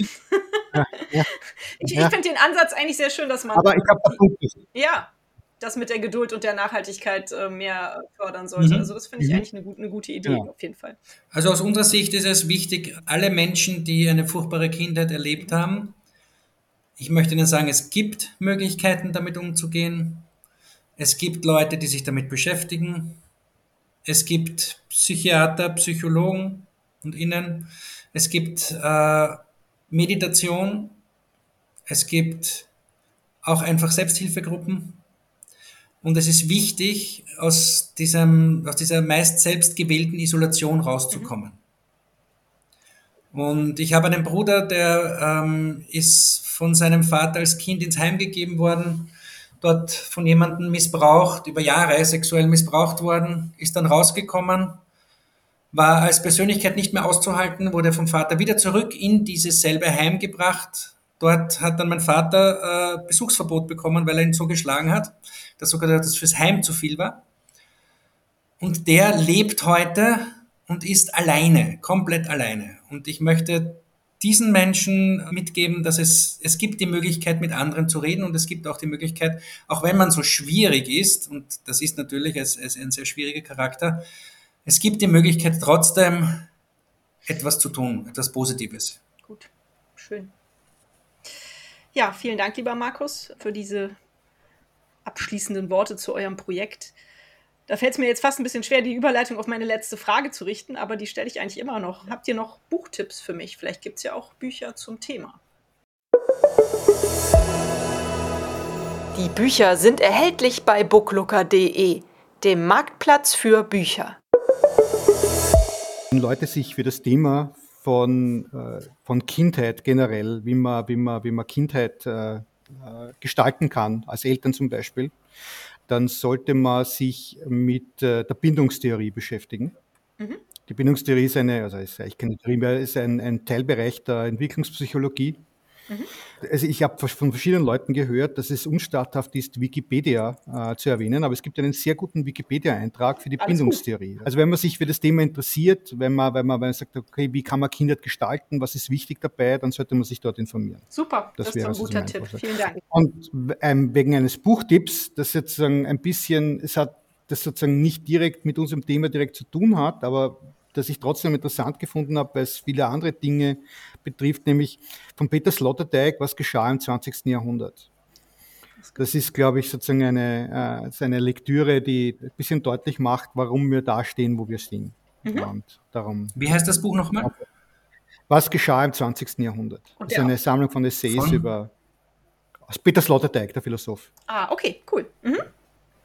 ja, ja, ich, ich finde den Ansatz eigentlich sehr schön, dass man. Aber ich glaube, das Ja, das mit der Geduld und der Nachhaltigkeit äh, mehr fördern sollte. Mhm. Also das finde ich mhm. eigentlich eine, eine, gute Idee, ja. auf jeden Fall. Also aus unserer Sicht ist es wichtig, alle Menschen, die eine furchtbare Kindheit erlebt haben, ich möchte Ihnen sagen, es gibt Möglichkeiten, damit umzugehen. Es gibt Leute, die sich damit beschäftigen. Es gibt Psychiater, Psychologen und Innen. Es gibt äh, Meditation. Es gibt auch einfach Selbsthilfegruppen. Und es ist wichtig, aus, diesem, aus dieser meist selbst gewählten Isolation rauszukommen. Mhm. Und ich habe einen Bruder, der ähm, ist von seinem Vater als Kind ins Heim gegeben worden, dort von jemandem missbraucht, über Jahre sexuell missbraucht worden, ist dann rausgekommen, war als Persönlichkeit nicht mehr auszuhalten, wurde vom Vater wieder zurück in dieses selbe Heim gebracht. Dort hat dann mein Vater äh, Besuchsverbot bekommen, weil er ihn so geschlagen hat dass sogar das fürs Heim zu viel war. Und der lebt heute und ist alleine, komplett alleine. Und ich möchte diesen Menschen mitgeben, dass es, es gibt die Möglichkeit, mit anderen zu reden und es gibt auch die Möglichkeit, auch wenn man so schwierig ist, und das ist natürlich ein sehr schwieriger Charakter, es gibt die Möglichkeit trotzdem etwas zu tun, etwas Positives. Gut, schön. Ja, vielen Dank, lieber Markus, für diese abschließenden Worte zu eurem Projekt. Da fällt es mir jetzt fast ein bisschen schwer, die Überleitung auf meine letzte Frage zu richten, aber die stelle ich eigentlich immer noch. Habt ihr noch Buchtipps für mich? Vielleicht gibt es ja auch Bücher zum Thema. Die Bücher sind erhältlich bei booklooker.de, dem Marktplatz für Bücher. Wenn Leute sich für das Thema von, äh, von Kindheit generell, wie man, wie man, wie man Kindheit äh, äh, gestalten kann, als Eltern zum Beispiel, dann sollte man sich mit äh, der Bindungstheorie beschäftigen. Mhm. Die Bindungstheorie ist eine, also ist eigentlich keine Theorie mehr, ist ein, ein Teilbereich der Entwicklungspsychologie. Mhm. Also ich habe von verschiedenen Leuten gehört, dass es unstatthaft ist, Wikipedia äh, zu erwähnen, aber es gibt einen sehr guten Wikipedia-Eintrag für die Alles Bindungstheorie. Gut. Also wenn man sich für das Thema interessiert, wenn man, wenn man, wenn man sagt, okay, wie kann man Kindheit gestalten, was ist wichtig dabei, dann sollte man sich dort informieren. Super, das, das ist ein also guter Tipp. Vielen Dank. Und ähm, wegen eines Buchtipps, das sozusagen ein bisschen, es hat das sozusagen nicht direkt mit unserem Thema direkt zu tun hat, aber das ich trotzdem interessant gefunden habe, weil es viele andere Dinge betrifft, nämlich von Peter Sloterdijk, was geschah im 20. Jahrhundert. Das ist, glaube ich, sozusagen eine, äh, eine Lektüre, die ein bisschen deutlich macht, warum wir da stehen, wo wir stehen. Mhm. Und darum, Wie heißt das Buch nochmal? Was geschah im 20. Jahrhundert? das ist eine Sammlung von Essays von? über Peter Sloterdijk, der Philosoph. Ah, okay, cool. Mhm.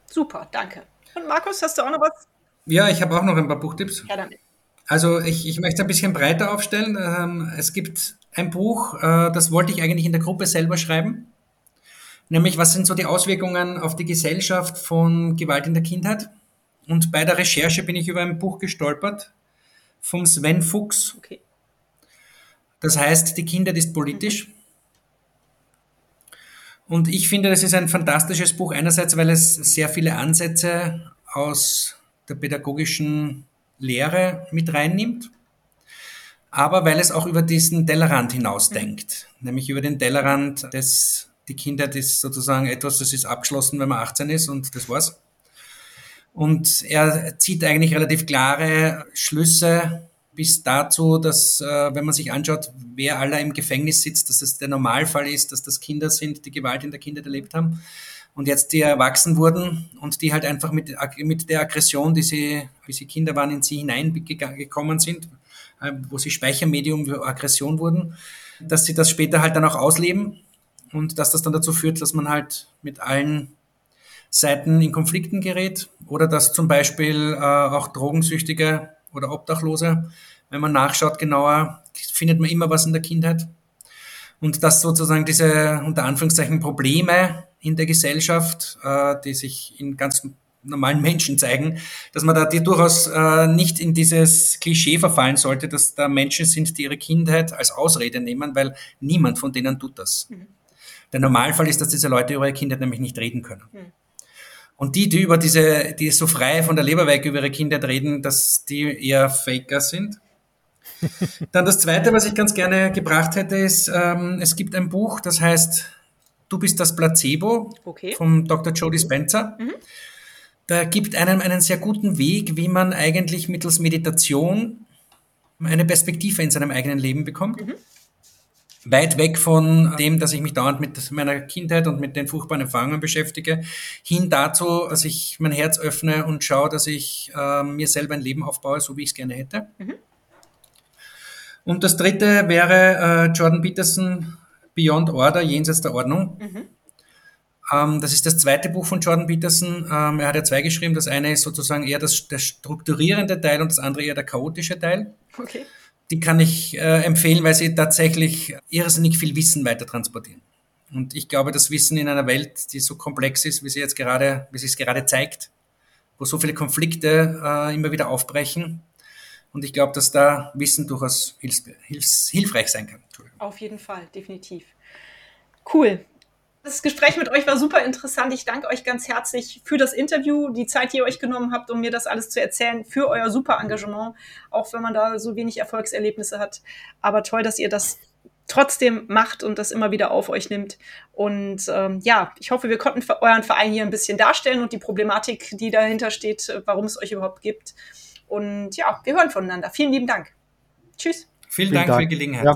Super, danke. Und Markus, hast du auch noch was? Ja, ich habe auch noch ein paar Buchtipps. Ja, damit. Also ich, ich möchte ein bisschen breiter aufstellen. Ähm, es gibt ein Buch, äh, das wollte ich eigentlich in der Gruppe selber schreiben. Nämlich, was sind so die Auswirkungen auf die Gesellschaft von Gewalt in der Kindheit? Und bei der Recherche bin ich über ein Buch gestolpert vom Sven Fuchs. Okay. Das heißt, die Kindheit ist politisch. Mhm. Und ich finde, das ist ein fantastisches Buch, einerseits, weil es sehr viele Ansätze aus der pädagogischen Lehre mit reinnimmt, aber weil es auch über diesen Tellerrand hinausdenkt, mhm. nämlich über den Tellerrand des, die Kindheit ist sozusagen etwas, das ist abgeschlossen, wenn man 18 ist und das war's. Und er zieht eigentlich relativ klare Schlüsse bis dazu, dass, äh, wenn man sich anschaut, wer aller im Gefängnis sitzt, dass es der Normalfall ist, dass das Kinder sind, die Gewalt in der Kindheit erlebt haben. Und jetzt die erwachsen wurden und die halt einfach mit, mit der Aggression, die sie, wie sie Kinder waren, in sie hineingekommen sind, äh, wo sie Speichermedium für Aggression wurden, dass sie das später halt dann auch ausleben und dass das dann dazu führt, dass man halt mit allen Seiten in Konflikten gerät oder dass zum Beispiel äh, auch Drogensüchtige oder Obdachlose, wenn man nachschaut genauer, findet man immer was in der Kindheit. Und dass sozusagen diese unter Anführungszeichen Probleme in der Gesellschaft, äh, die sich in ganz normalen Menschen zeigen, dass man da die durchaus äh, nicht in dieses Klischee verfallen sollte, dass da Menschen sind, die ihre Kindheit als Ausrede nehmen, weil niemand von denen tut das. Mhm. Der Normalfall ist, dass diese Leute über ihre Kindheit nämlich nicht reden können. Mhm. Und die, die über diese, die so frei von der Leber weg über ihre Kindheit reden, dass die eher Faker sind. Dann das zweite, was ich ganz gerne gebracht hätte, ist, ähm, es gibt ein Buch, das heißt Du bist das Placebo okay. vom Dr. Jody Spencer. Mhm. Da gibt einem einen sehr guten Weg, wie man eigentlich mittels Meditation eine Perspektive in seinem eigenen Leben bekommt. Mhm weit weg von dem, dass ich mich dauernd mit meiner Kindheit und mit den furchtbaren Erfahrungen beschäftige, hin dazu, dass ich mein Herz öffne und schaue, dass ich äh, mir selber ein Leben aufbaue, so wie ich es gerne hätte. Mhm. Und das dritte wäre äh, Jordan Peterson, Beyond Order, Jenseits der Ordnung. Mhm. Ähm, das ist das zweite Buch von Jordan Peterson. Ähm, er hat ja zwei geschrieben. Das eine ist sozusagen eher das, der strukturierende Teil und das andere eher der chaotische Teil. Okay die kann ich äh, empfehlen, weil sie tatsächlich irrsinnig viel Wissen weiter transportieren. Und ich glaube, das Wissen in einer Welt, die so komplex ist, wie sie jetzt gerade, wie sie es gerade zeigt, wo so viele Konflikte äh, immer wieder aufbrechen. Und ich glaube, dass da Wissen durchaus hilfs hilfs hilfreich sein kann. Auf jeden Fall, definitiv. Cool. Das Gespräch mit euch war super interessant. Ich danke euch ganz herzlich für das Interview, die Zeit, die ihr euch genommen habt, um mir das alles zu erzählen, für euer super Engagement, auch wenn man da so wenig Erfolgserlebnisse hat. Aber toll, dass ihr das trotzdem macht und das immer wieder auf euch nimmt. Und ähm, ja, ich hoffe, wir konnten euren Verein hier ein bisschen darstellen und die Problematik, die dahinter steht, warum es euch überhaupt gibt. Und ja, wir hören voneinander. Vielen lieben Dank. Tschüss. Vielen, Vielen Dank, Dank, für die Gelegenheit. Ja,